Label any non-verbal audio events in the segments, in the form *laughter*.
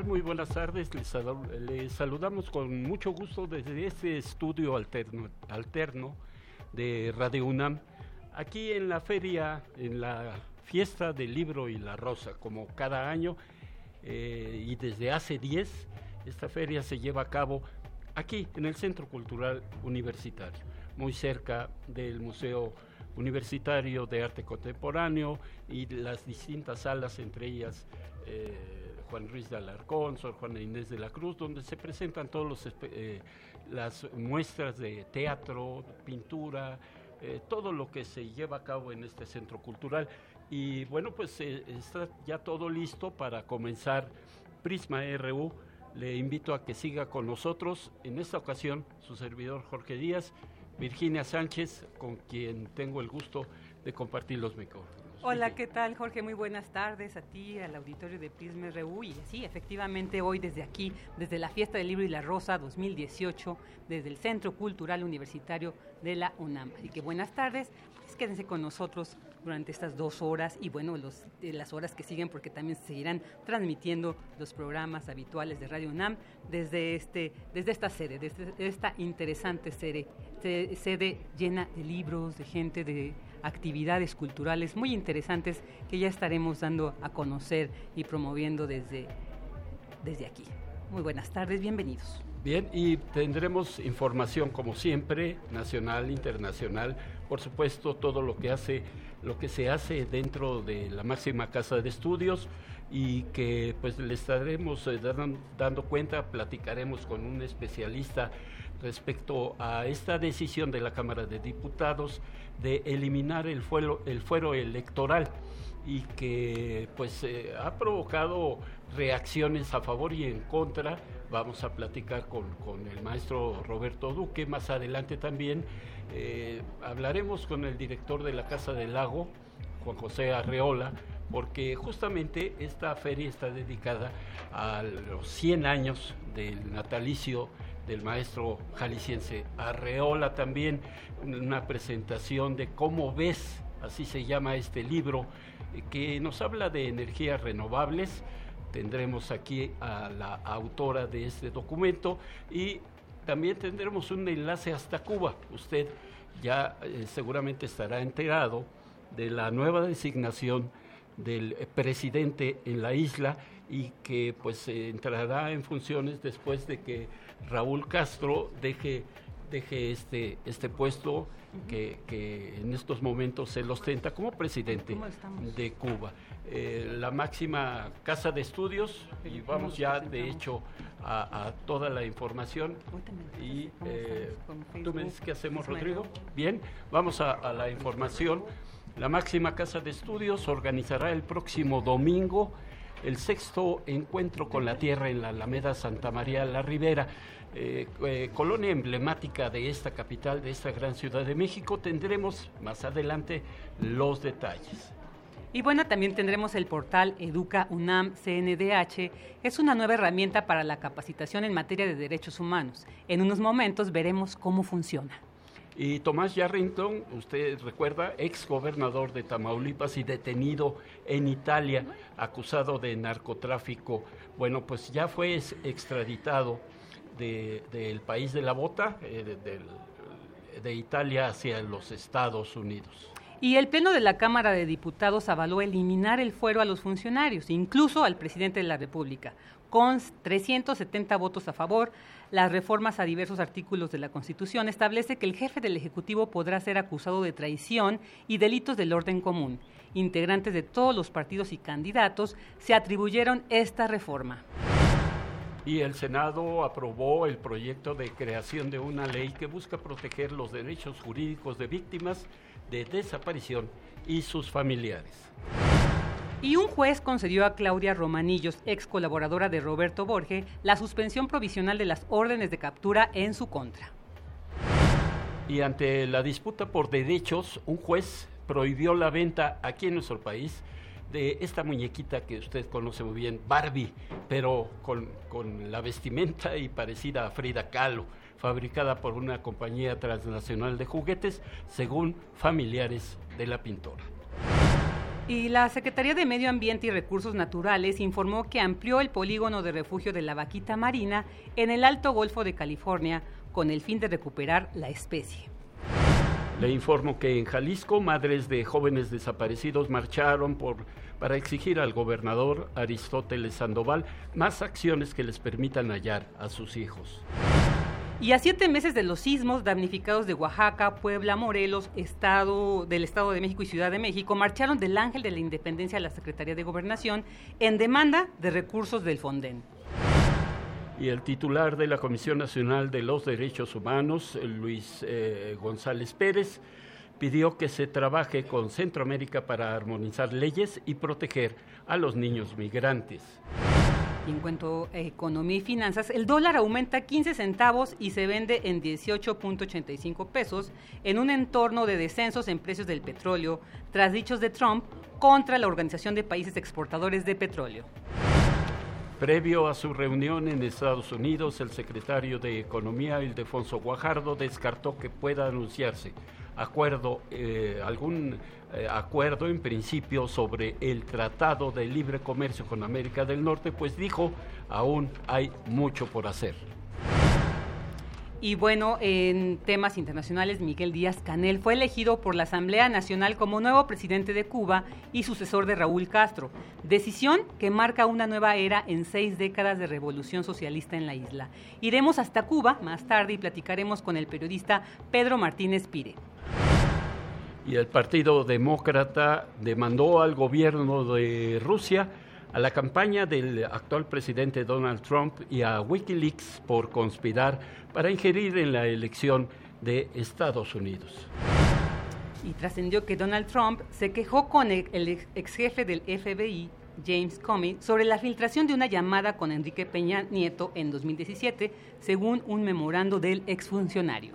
Muy buenas tardes. Les, saludamos con mucho gusto desde este estudio alterno, alterno de Radio UNAM, aquí en la feria, en la fiesta del libro y la rosa, como cada año, eh, y desde hace 10, esta feria se lleva a cabo aquí, en el Centro Cultural Universitario, muy cerca del Museo Universitario de Arte Contemporáneo y las distintas salas, entre ellas... Eh, Juan Ruiz de Alarcón, Sor Juana Inés de la Cruz, donde se presentan todas eh, las muestras de teatro, pintura, eh, todo lo que se lleva a cabo en este centro cultural. Y bueno, pues eh, está ya todo listo para comenzar Prisma RU. Le invito a que siga con nosotros. En esta ocasión, su servidor Jorge Díaz, Virginia Sánchez, con quien tengo el gusto de compartir los micrófonos. Hola, ¿qué tal, Jorge? Muy buenas tardes a ti, al auditorio de Prisma RU. Y sí, efectivamente, hoy desde aquí, desde la Fiesta del Libro y la Rosa 2018, desde el Centro Cultural Universitario de la UNAM. Así que buenas tardes, pues quédense con nosotros durante estas dos horas y bueno, los, eh, las horas que siguen porque también se seguirán transmitiendo los programas habituales de Radio UNAM desde, este, desde esta sede, desde esta interesante sede, sede llena de libros, de gente, de actividades culturales muy interesantes que ya estaremos dando a conocer y promoviendo desde, desde aquí. Muy buenas tardes, bienvenidos. Bien, y tendremos información como siempre, nacional, internacional, por supuesto todo lo que hace, lo que se hace dentro de la máxima casa de estudios y que pues le estaremos eh, dando cuenta, platicaremos con un especialista respecto a esta decisión de la Cámara de Diputados de eliminar el fuero, el fuero electoral y que pues eh, ha provocado reacciones a favor y en contra. Vamos a platicar con, el maestro Roberto Duque. Más adelante también eh, hablaremos con el director de la Casa del Lago, Juan José Arreola, porque justamente esta feria está dedicada a los 100 años del natalicio del maestro jalisciense Arreola también, una presentación de cómo ves, así se llama este libro, eh, que nos habla de energías renovables. Tendremos aquí a la autora de este documento y también tendremos un enlace hasta Cuba. Usted ya eh, seguramente estará enterado de la nueva designación del presidente en la isla y que pues entrará en funciones después de que Raúl Castro deje, deje este, este puesto que, que, en estos momentos se lo ostenta como presidente de Cuba. Eh, la máxima casa de estudios, y vamos ya de hecho a, toda la información. Y eh, tú me dices qué hacemos, Rodrigo. Bien, vamos a, a la información. La máxima casa de estudios organizará el próximo domingo el sexto encuentro con la tierra en la Alameda Santa María la Ribera. Eh, eh, colonia emblemática de esta capital, de esta gran ciudad de México. Tendremos más adelante los detalles. Y bueno, también tendremos el portal Educa UNAM CNDH. Es una nueva herramienta para la capacitación en materia de derechos humanos. En unos momentos veremos cómo funciona. Y Tomás Yarrington, usted recuerda, ex gobernador de Tamaulipas y detenido en Italia, acusado de narcotráfico. Bueno, pues ya fue extraditado del país de la bota, eh, de Italia hacia los Estados Unidos. Y el Pleno de la Cámara de Diputados avaló eliminar el fuero a los funcionarios, incluso al presidente de la República, con 370 votos a favor. Las reformas a diversos artículos de la Constitución establece que el jefe del Ejecutivo podrá ser acusado de traición y delitos del orden común. Integrantes de todos los partidos y candidatos se atribuyeron esta reforma. y el Senado aprobó el proyecto de creación de una ley que busca proteger los derechos jurídicos de víctimas de desaparición y sus familiares. Y un juez concedió a Claudia Romanillos, ex colaboradora de Roberto Borge, la suspensión provisional de las órdenes de captura en su contra. Y ante la disputa por derechos, un juez prohibió la venta aquí en nuestro país de esta muñequita que usted conoce muy bien, Barbie, pero con, con la vestimenta y parecida a Frida Kahlo, fabricada por una compañía transnacional de juguetes, según familiares de la pintora. Y la Secretaría de Medio Ambiente y Recursos Naturales informó que amplió el polígono de refugio de la vaquita marina en el Alto Golfo de California con el fin de recuperar la especie. Le informo que en Jalisco madres de jóvenes desaparecidos marcharon por, para exigir al gobernador Aristóteles Sandoval más acciones que les permitan hallar a sus hijos. Y a siete meses de los sismos damnificados de Oaxaca, Puebla, Morelos, Estado del Estado de México y Ciudad de México, marcharon del Ángel de la Independencia a la Secretaría de Gobernación en demanda de recursos del Fonden y el titular de la Comisión Nacional de los Derechos Humanos, Luis eh, González Pérez, pidió que se trabaje con Centroamérica para armonizar leyes y proteger a los niños migrantes. En cuanto a economía y finanzas, el dólar aumenta 15 centavos y se vende en 18.85 pesos en un entorno de descensos en precios del petróleo, tras dichos de Trump contra la Organización de Países Exportadores de Petróleo. Previo a su reunión en Estados Unidos, el secretario de Economía, Ildefonso Guajardo, descartó que pueda anunciarse acuerdo, eh, algún eh, acuerdo en principio sobre el Tratado de Libre Comercio con América del Norte, pues dijo, aún hay mucho por hacer. Y bueno, en temas internacionales, Miguel Díaz Canel fue elegido por la Asamblea Nacional como nuevo presidente de Cuba y sucesor de Raúl Castro, decisión que marca una nueva era en seis décadas de revolución socialista en la isla. Iremos hasta Cuba más tarde y platicaremos con el periodista Pedro Martínez Pire. Y el Partido Demócrata demandó al gobierno de Rusia a la campaña del actual presidente Donald Trump y a Wikileaks por conspirar para ingerir en la elección de Estados Unidos. Y trascendió que Donald Trump se quejó con el ex jefe del FBI, James Comey, sobre la filtración de una llamada con Enrique Peña Nieto en 2017, según un memorando del exfuncionario.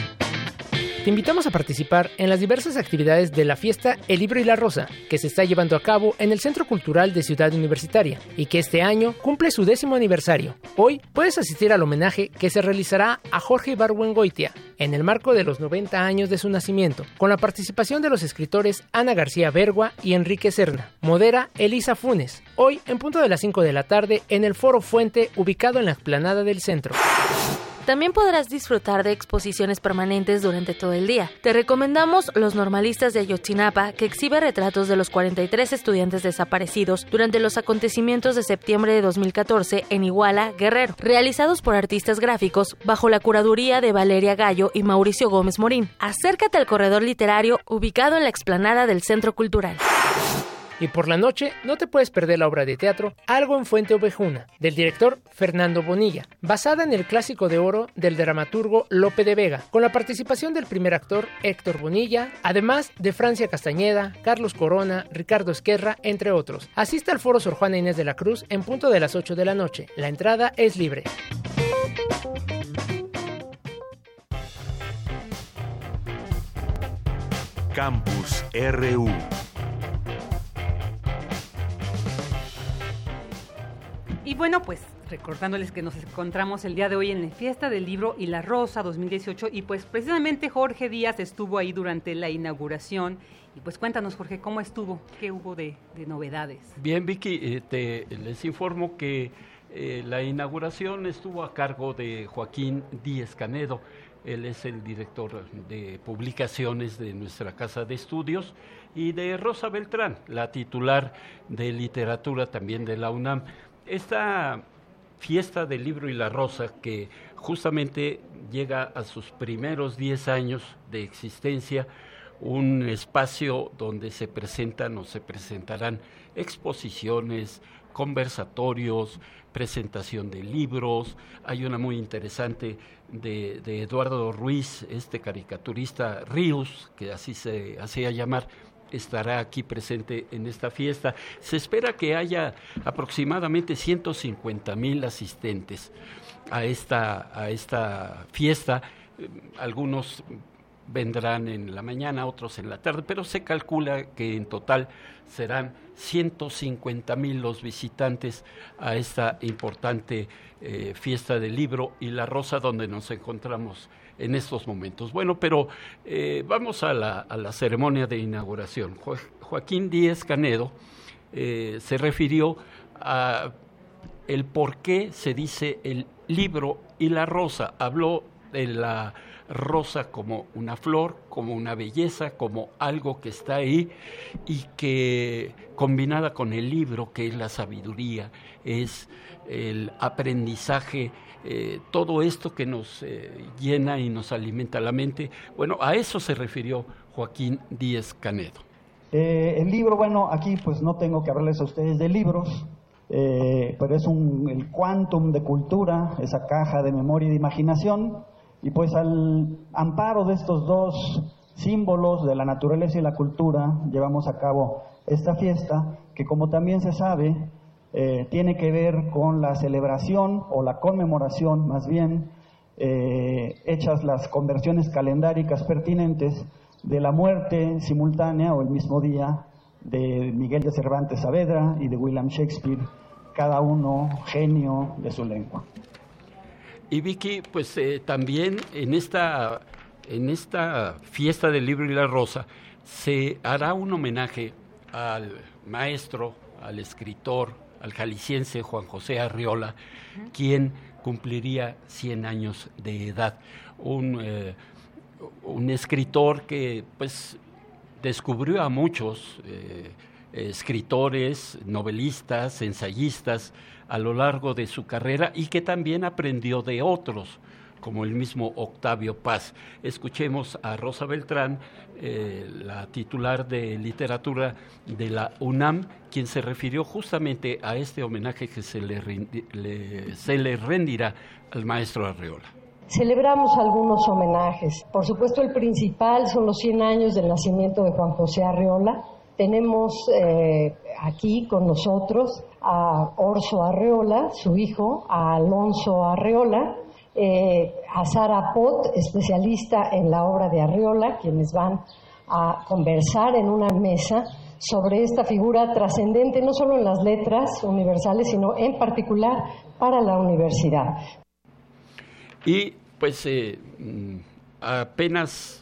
Te invitamos a participar en las diversas actividades de la fiesta El Libro y la Rosa, que se está llevando a cabo en el Centro Cultural de Ciudad Universitaria y que este año cumple su décimo aniversario. Hoy puedes asistir al homenaje que se realizará a Jorge Barbuengoitia en el marco de los 90 años de su nacimiento, con la participación de los escritores Ana García Bergua y Enrique Serna. Modera Elisa Funes, hoy en punto de las 5 de la tarde en el Foro Fuente ubicado en la explanada del centro. También podrás disfrutar de exposiciones permanentes durante todo el día. Te recomendamos Los Normalistas de Ayotzinapa, que exhibe retratos de los 43 estudiantes desaparecidos durante los acontecimientos de septiembre de 2014 en Iguala, Guerrero, realizados por artistas gráficos bajo la curaduría de Valeria Gallo y Mauricio Gómez Morín. Acércate al corredor literario ubicado en la explanada del Centro Cultural. Y por la noche no te puedes perder la obra de teatro Algo en Fuente Ovejuna, del director Fernando Bonilla, basada en el clásico de oro del dramaturgo Lope de Vega, con la participación del primer actor Héctor Bonilla, además de Francia Castañeda, Carlos Corona, Ricardo Esquerra, entre otros. Asiste al foro Sor Juana Inés de la Cruz en punto de las 8 de la noche. La entrada es libre. Campus RU Y bueno, pues recordándoles que nos encontramos el día de hoy en la fiesta del libro y la rosa 2018 y pues precisamente Jorge Díaz estuvo ahí durante la inauguración y pues cuéntanos Jorge, ¿cómo estuvo? ¿Qué hubo de, novedades? Bien Vicky, eh, te, les informo que eh, la inauguración estuvo a cargo de Joaquín Díez Canedo, él es el director de publicaciones de nuestra casa de estudios y de Rosa Beltrán, la titular de literatura también de la UNAM. Esta fiesta del libro y la rosa que justamente llega a sus primeros 10 años de existencia, un espacio donde se presentan o se presentarán exposiciones, conversatorios, presentación de libros. Hay una muy interesante de, Eduardo Ruiz, este caricaturista Ríos, que así se hacía llamar, estará aquí presente en esta fiesta. Se espera que haya aproximadamente 150 mil asistentes a esta, a esta fiesta. Algunos vendrán en la mañana, otros en la tarde, pero se calcula que en total serán 150 mil los visitantes a esta importante eh, fiesta del libro y la rosa donde nos encontramos en estos momentos. Bueno, pero eh, vamos a la, ceremonia de inauguración. Joaquín Díez Canedo eh, se refirió a el por qué se dice el libro y la rosa. Habló de la rosa como una flor, como una belleza, como algo que está ahí y que combinada con el libro, que es la sabiduría, es el aprendizaje, eh, todo esto que nos eh, llena y nos alimenta la mente. Bueno, a eso se refirió Joaquín Díez Canedo. Eh, el libro, bueno, aquí pues no tengo que hablarles a ustedes de libros, pero es un, el quantum de cultura, esa caja de memoria y de imaginación y pues al amparo de estos dos símbolos de la naturaleza y la cultura, llevamos a cabo esta fiesta, que como también se sabe, eh, tiene que ver con la celebración o la conmemoración, más bien, eh, hechas las conversiones calendáricas pertinentes de la muerte simultánea o el mismo día de Miguel de Cervantes Saavedra y de William Shakespeare, cada uno genio de su lengua. Y Vicky, pues eh, también en esta, en esta fiesta del libro y la rosa se hará un homenaje al maestro, al escritor, al jalisciense Juan José Arriola, quien cumpliría 100 años de edad. Un, eh, un escritor que pues descubrió a muchos eh, escritores, novelistas, ensayistas, a lo largo de su carrera y que también aprendió de otros como el mismo Octavio Paz. Escuchemos a Rosa Beltrán, eh, la titular de literatura de la UNAM, quien se refirió justamente a este homenaje que se le, se le rendirá al maestro Arreola. Celebramos algunos homenajes. Por supuesto, el principal son los 100 años del nacimiento de Juan José Arreola. Tenemos eh, aquí con nosotros a Orso Arreola, su hijo, a Alonso Arreola, eh, a Sara Pot, especialista en la obra de Arreola, quienes van a conversar en una mesa sobre esta figura trascendente, no solo en las letras universales, sino en particular para la universidad. Y pues eh, mm, apenas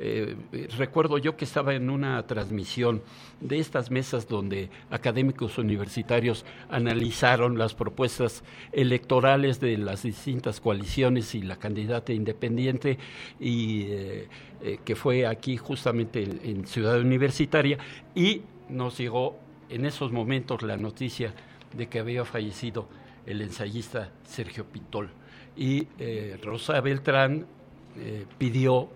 eh, recuerdo yo que estaba en una transmisión de estas mesas donde académicos universitarios analizaron las propuestas electorales de las distintas coaliciones y la candidata independiente y eh, eh, que fue aquí justamente en, Ciudad Universitaria. Y nos llegó en esos momentos la noticia de que había fallecido el ensayista Sergio Pitol. Y Rosa Beltrán pidió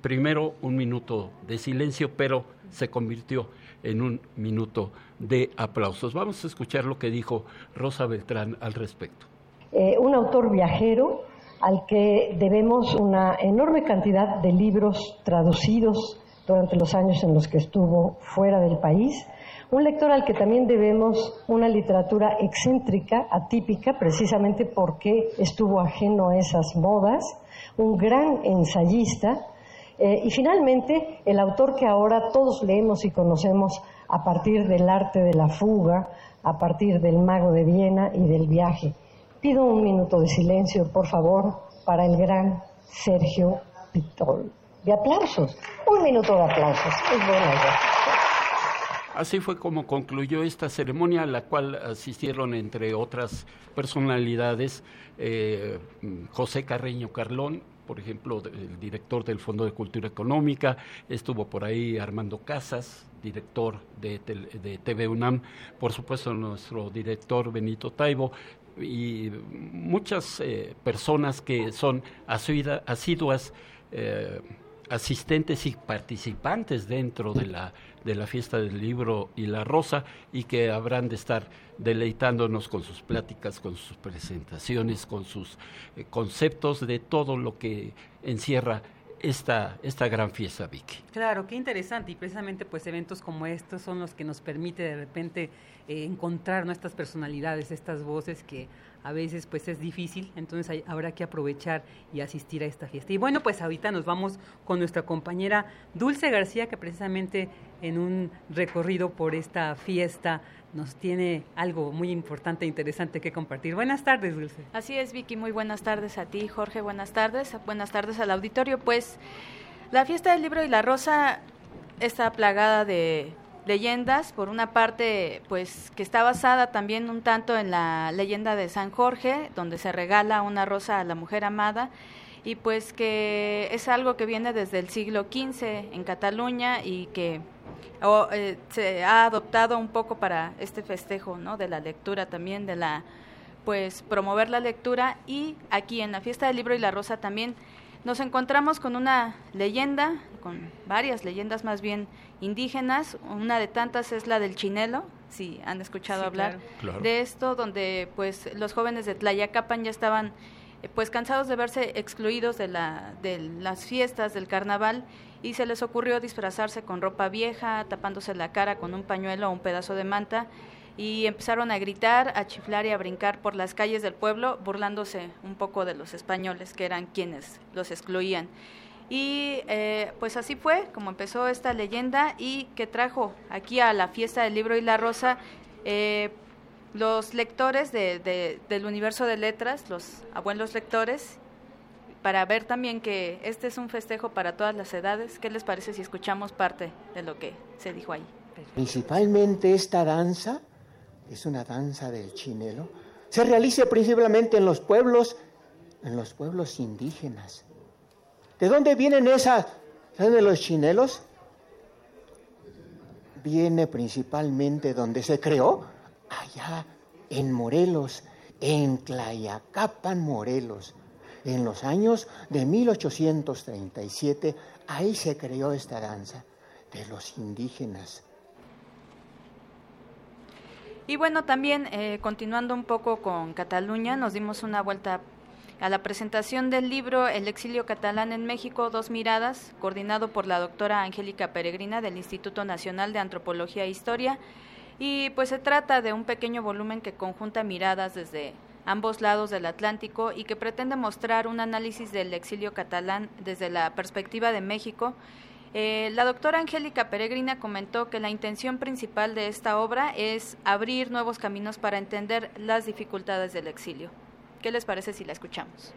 primero un minuto de silencio, pero se convirtió en un minuto de aplausos. Vamos a escuchar lo que dijo Rosa Beltrán al respecto. Eh, un autor viajero al que debemos una enorme cantidad de libros traducidos durante los años en los que estuvo fuera del país, un lector al que también debemos una literatura excéntrica, atípica, precisamente porque estuvo ajeno a esas modas, un gran ensayista, eh, y finalmente, el autor que ahora todos leemos y conocemos a partir del arte de la fuga, a partir del mago de Viena y del viaje. Pido un minuto de silencio, por favor, para el gran Sergio Pitol. De aplausos, un minuto de aplausos. Es Así fue como concluyó esta ceremonia, a la cual asistieron, entre otras personalidades, eh, José Carreño Carlón, por ejemplo, el director del Fondo de Cultura Económica, estuvo por ahí Armando Casas, director de, de TV UNAM, por supuesto nuestro director Benito Taibo, y muchas eh, personas que son asiduas eh, asistentes y participantes dentro de la, de la fiesta del libro y la rosa y que habrán de estar deleitándonos con sus pláticas, con sus presentaciones, con sus eh, conceptos de todo lo que encierra esta, esta gran fiesta, Vicky. Claro, qué interesante y precisamente pues eventos como estos son los que nos permite de repente eh, encontrar nuestras personalidades, estas voces que a veces pues es difícil, entonces habrá que aprovechar y asistir a esta fiesta. Y bueno, pues ahorita nos vamos con nuestra compañera Dulce García, que precisamente en un recorrido por esta fiesta nos tiene algo muy importante e interesante que compartir. Buenas tardes, Dulce. Así es, Vicky, muy buenas tardes a ti, Jorge, buenas tardes, buenas tardes al auditorio. Pues la fiesta del libro y la rosa está plagada de leyendas, por una parte, pues que está basada también un tanto en la leyenda de San Jorge, donde se regala una rosa a la mujer amada, y pues que es algo que viene desde el siglo XV en Cataluña y que eh, se ha adoptado un poco para este festejo, ¿no? De la lectura también, de la, pues promover la lectura y aquí en la fiesta del libro y la rosa también nos encontramos con una leyenda, con varias leyendas más bien indígenas. Una de tantas es la del chinelo, si han escuchado hablar de esto, donde pues los jóvenes de Tlayacapan ya estaban eh, pues cansados de verse excluidos de, la, de las fiestas del carnaval y se les ocurrió disfrazarse con ropa vieja, tapándose la cara con un pañuelo o un pedazo de manta y empezaron a gritar, a chiflar y a brincar por las calles del pueblo, burlándose un poco de los españoles que eran quienes los excluían. Y eh, pues así fue como empezó esta leyenda y que trajo aquí a la fiesta del libro y la rosa eh, los lectores de, del universo de letras, los abuelos lectores, para ver también que este es un festejo para todas las edades. ¿Qué les parece si escuchamos parte de lo que se dijo ahí? Principalmente esta danza, es una danza del chinelo, se realiza principalmente en los pueblos, en los pueblos indígenas ¿De dónde vienen esas? de los chinelos? Viene principalmente donde se creó, allá en Morelos, en Tlayacapan, Morelos. En los años de 1837, ahí se creó esta danza de los indígenas. Y bueno, también eh, continuando un poco con Cataluña, nos dimos una vuelta a la presentación del libro El exilio catalán en México, dos miradas, coordinado por la doctora Angélica Peregrina del Instituto Nacional de Antropología e Historia. Y pues se trata de un pequeño volumen que conjunta miradas desde ambos lados del Atlántico y que pretende mostrar un análisis del exilio catalán desde la perspectiva de México. Eh, la doctora Angélica Peregrina comentó que la intención principal de esta obra es abrir nuevos caminos para entender las dificultades del exilio. ¿Qué les parece si la escuchamos?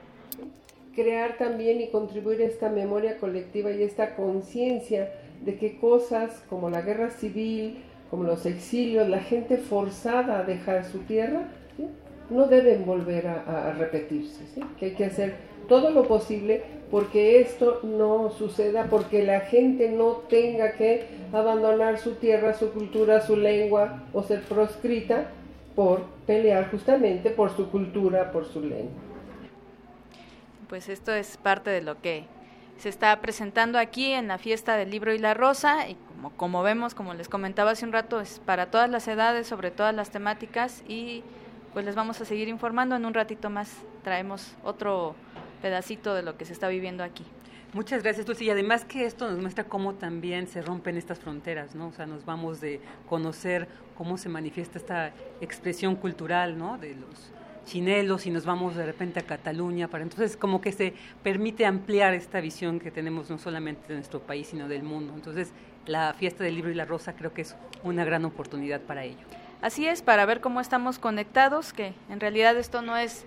Crear también y contribuir a esta memoria colectiva y esta conciencia de que cosas como la guerra civil, como los exilios, la gente forzada a dejar su tierra, no deben volver a, repetirse, que hay que hacer todo lo posible porque esto no suceda, porque la gente no tenga que abandonar su tierra, su cultura, su lengua o ser proscrita por pelear justamente por su cultura, por su lengua. Pues esto es parte de lo que se está presentando aquí en la fiesta del libro y la rosa y como, como vemos, como les comentaba hace un rato, es para todas las edades, sobre todas las temáticas y pues les vamos a seguir informando en un ratito más. Traemos otro pedacito de lo que se está viviendo aquí. Muchas gracias, Dulce. Y además que esto nos muestra cómo también se rompen estas fronteras, ¿no? O sea, nos vamos de conocer cómo se manifiesta esta expresión cultural, ¿no? De los chinelos y nos vamos de repente a Cataluña. Para entonces, como que se permite ampliar esta visión que tenemos no solamente de nuestro país, sino del mundo. Entonces, la fiesta del libro y la rosa creo que es una gran oportunidad para ello. Así es, para ver cómo estamos conectados, que en realidad esto no es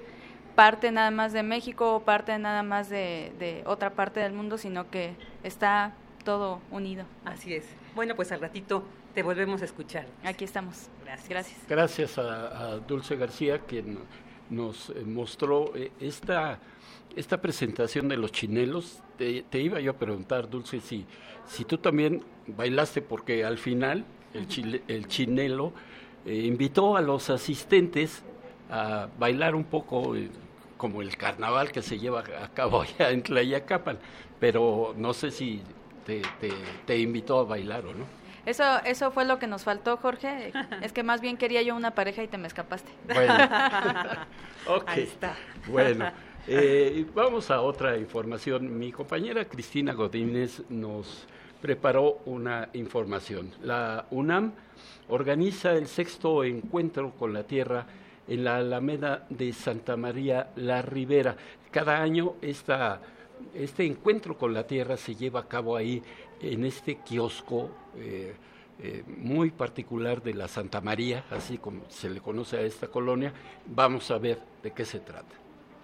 parte nada más de México o parte nada más de, otra parte del mundo, sino que está todo unido. Así es. Bueno, pues al ratito te volvemos a escuchar. Aquí estamos. Gracias. Gracias, Gracias a, Dulce García, quien nos eh, mostró eh, esta, esta presentación de los chinelos. Te, iba yo a preguntar, Dulce, si, si tú también bailaste, porque al final el, *laughs* el chinelo eh, invitó a los asistentes a bailar un poco como el carnaval que se lleva a cabo *laughs* allá en Tlayacapan, pero no sé si te, te, invitó a bailar o no. Eso, eso fue lo que nos faltó, Jorge. Es que más bien quería yo una pareja y te me escapaste. Bueno, *laughs* Ahí está. Bueno, eh, vamos a otra información. Mi compañera Cristina Godínez nos preparó una información. La UNAM organiza el sexto encuentro con la Tierra en la Alameda de Santa María la Ribera. Cada año este encuentro con la Tierra se lleva a cabo ahí en este kiosco eh, eh, muy particular de la Santa María, así como se le conoce a esta colonia. Vamos a ver de qué se trata.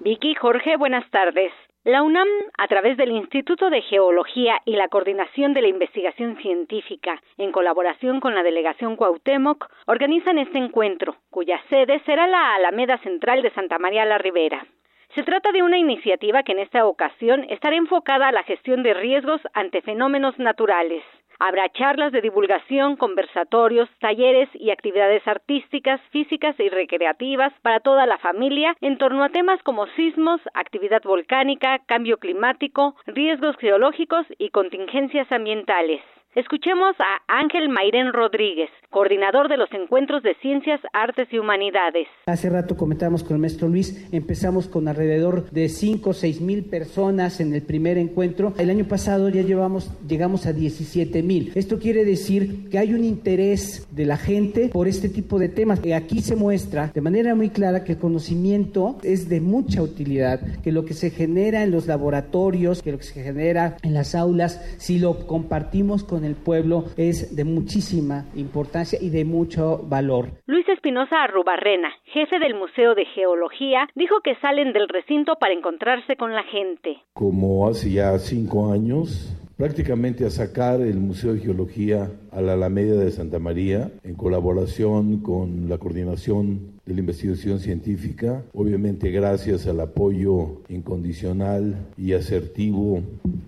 Vicky, Jorge, buenas tardes. La UNAM, a través del Instituto de Geología y la Coordinación de la Investigación Científica, en colaboración con la Delegación Cuauhtémoc, organizan este encuentro, cuya sede será la Alameda Central de Santa María la Ribera. Se trata de una iniciativa que en esta ocasión estará enfocada a la gestión de riesgos ante fenómenos naturales. Habrá charlas de divulgación, conversatorios, talleres y actividades artísticas, físicas y recreativas para toda la familia en torno a temas como sismos, actividad volcánica, cambio climático, riesgos geológicos y contingencias ambientales. Escuchemos a Ángel Mairén Rodríguez, coordinador de los encuentros de ciencias, artes y humanidades. Hace rato comentábamos con el maestro Luis, empezamos con alrededor de 5 o 6 mil personas en el primer encuentro. El año pasado ya llevamos, llegamos a 17 mil. Esto quiere decir que hay un interés de la gente por este tipo de temas. Aquí se muestra de manera muy clara que el conocimiento es de mucha utilidad, que lo que se genera en los laboratorios, que lo que se genera en las aulas, si lo compartimos con el pueblo es de muchísima importancia y de mucho valor. Luis Espinosa Arrubarrena, jefe del Museo de Geología, dijo que salen del recinto para encontrarse con la gente. Como hace ya cinco años, prácticamente a sacar el Museo de Geología a la Alameda de Santa María en colaboración con la Coordinación de la Investigación Científica, obviamente gracias al apoyo incondicional y asertivo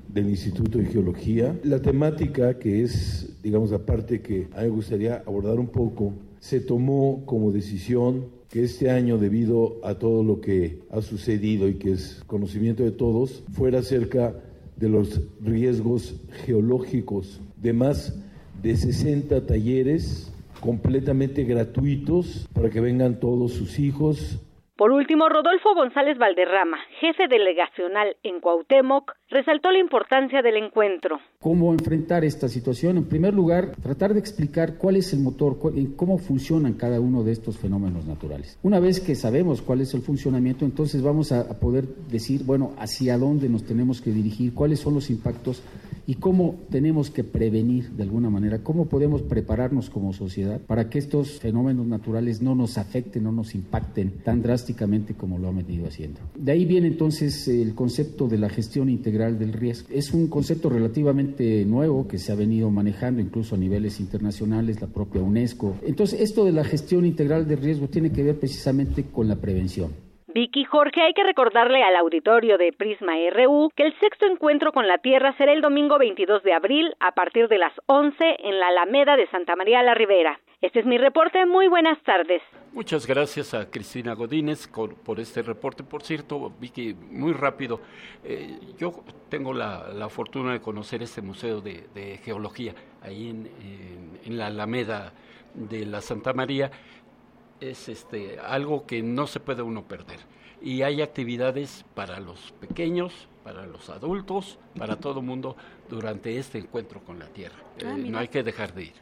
del Instituto de Geología. La temática que es, digamos, la parte que a mí me gustaría abordar un poco, se tomó como decisión que este año, debido a todo lo que ha sucedido y que es conocimiento de todos, fuera acerca de los riesgos geológicos de más de 60 talleres completamente gratuitos para que vengan todos sus hijos, por último, Rodolfo González Valderrama, jefe delegacional en Cuauhtémoc, resaltó la importancia del encuentro. ¿Cómo enfrentar esta situación? En primer lugar, tratar de explicar cuál es el motor, cómo funcionan cada uno de estos fenómenos naturales. Una vez que sabemos cuál es el funcionamiento, entonces vamos a poder decir, bueno, hacia dónde nos tenemos que dirigir, cuáles son los impactos y cómo tenemos que prevenir de alguna manera, cómo podemos prepararnos como sociedad para que estos fenómenos naturales no nos afecten, no nos impacten tan drásticamente como lo han venido haciendo. De ahí viene entonces el concepto de la gestión integral del riesgo. Es un concepto relativamente nuevo que se ha venido manejando incluso a niveles internacionales, la propia UNESCO. Entonces, esto de la gestión integral del riesgo tiene que ver precisamente con la prevención. Vicky Jorge, hay que recordarle al auditorio de Prisma RU que el sexto encuentro con la Tierra será el domingo 22 de abril a partir de las 11 en la Alameda de Santa María la Ribera. Este es mi reporte. Muy buenas tardes. Muchas gracias a Cristina Godínez por este reporte. Por cierto, Vicky, muy rápido, eh, yo tengo la, fortuna de conocer este museo de, geología ahí en, en la Alameda de la Santa María es este, algo que no se puede uno perder. Y hay actividades para los pequeños, para los adultos, para todo el mundo durante este encuentro con la Tierra. Ah, eh, no hay que dejar de ir.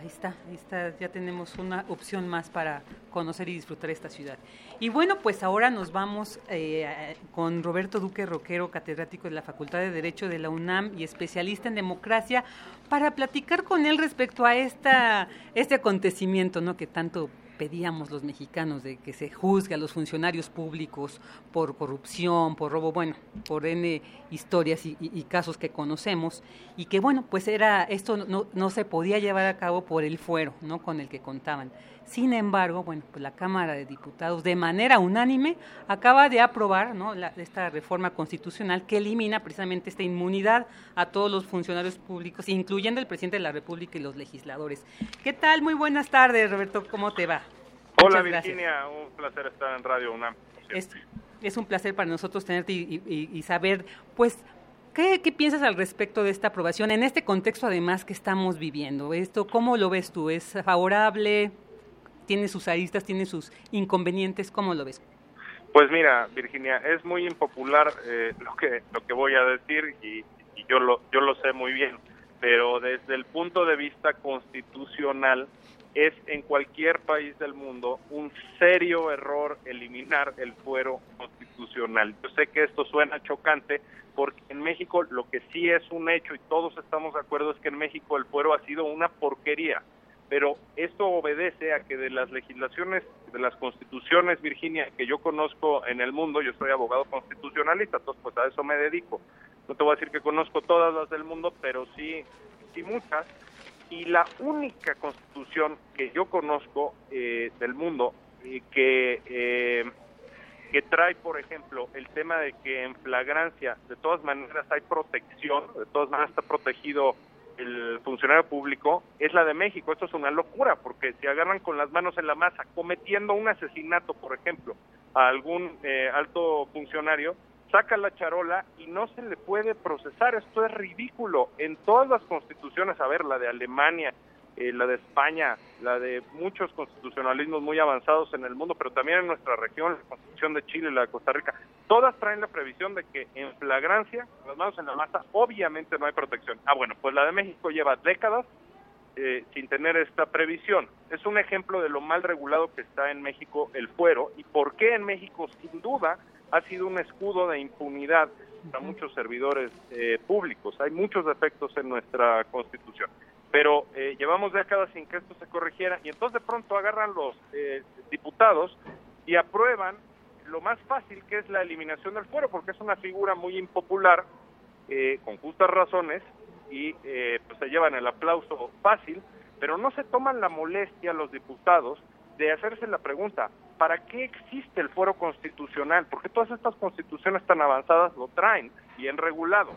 Ahí está, ahí está, ya tenemos una opción más para conocer y disfrutar esta ciudad. Y bueno, pues ahora nos vamos eh, con Roberto Duque Roquero, catedrático de la Facultad de Derecho de la UNAM y especialista en democracia, para platicar con él respecto a esta, este acontecimiento ¿no? que tanto pedíamos los mexicanos de que se juzgue a los funcionarios públicos por corrupción, por robo, bueno, por N historias y, casos que conocemos, y que bueno, pues era, esto no, no, se podía llevar a cabo por el fuero, ¿no? Con el que contaban. Sin embargo, bueno, pues la Cámara de Diputados de manera unánime acaba de aprobar ¿no? esta reforma constitucional que elimina precisamente esta inmunidad a todos los funcionarios públicos, incluyendo el presidente de la República y los legisladores. ¿Qué tal? Muy buenas tardes, Roberto. ¿Cómo te va? Hola, Virginia. Un placer estar en Radio UNAM. Es un placer para nosotros tenerte y, saber, pues, ¿qué, ¿qué, piensas al respecto de esta aprobación en este contexto además que estamos viviendo? Esto, ¿cómo lo ves tú? ¿Es favorable? ¿Tiene sus aristas? ¿Tiene sus inconvenientes? ¿Cómo lo ves? Pues mira, Virginia, es muy impopular eh, lo que lo que voy a decir y, y yo lo yo lo sé muy bien, pero desde el punto de vista constitucional es en cualquier país del mundo un serio error eliminar el fuero constitucional. Yo sé que esto suena chocante porque en México lo que sí es un hecho y todos estamos de acuerdo es que en México el fuero ha sido una porquería, pero esto obedece a que de las legislaciones, de las constituciones, Virginia, que yo conozco en el mundo, yo soy abogado constitucionalista, entonces pues a eso me dedico. No te voy a decir que conozco todas las del mundo, pero sí, sí muchas y la única constitución que yo conozco eh, del mundo eh, que eh, que trae, por ejemplo, el tema de que en flagrancia, de todas maneras hay protección, de todas maneras está protegido el funcionario público, es la de México. Esto es una locura, porque si agarran con las manos en la masa, cometiendo un asesinato, por ejemplo, a algún alto funcionario, saca la charola y no se le puede procesar. Esto es ridículo. En todas las constituciones, a ver, la de Alemania, eh, la de España, la de muchos constitucionalismos muy avanzados en el mundo, pero también en nuestra región, la constitución de Chile, la de Costa Rica, todas traen la previsión de que en flagrancia, las manos en la masa, obviamente no hay protección. Ah, bueno, pues la de México lleva décadas eh, sin tener esta previsión. Es un ejemplo de lo mal regulado que está en México el fuero y por qué en México, sin duda, ha sido un escudo de impunidad para muchos servidores eh, públicos. Hay muchos defectos en nuestra Constitución, pero eh, llevamos décadas sin que esto se corrigiera y entonces de pronto agarran los eh, diputados y aprueban lo más fácil que es la eliminación del fuero, porque es una figura muy impopular, con justas razones, y pues se llevan el aplauso fácil, pero no se toman la molestia los diputados de hacerse la pregunta, ¿para qué existe el fuero constitucional? Porque todas estas constituciones tan avanzadas lo traen bien regulado.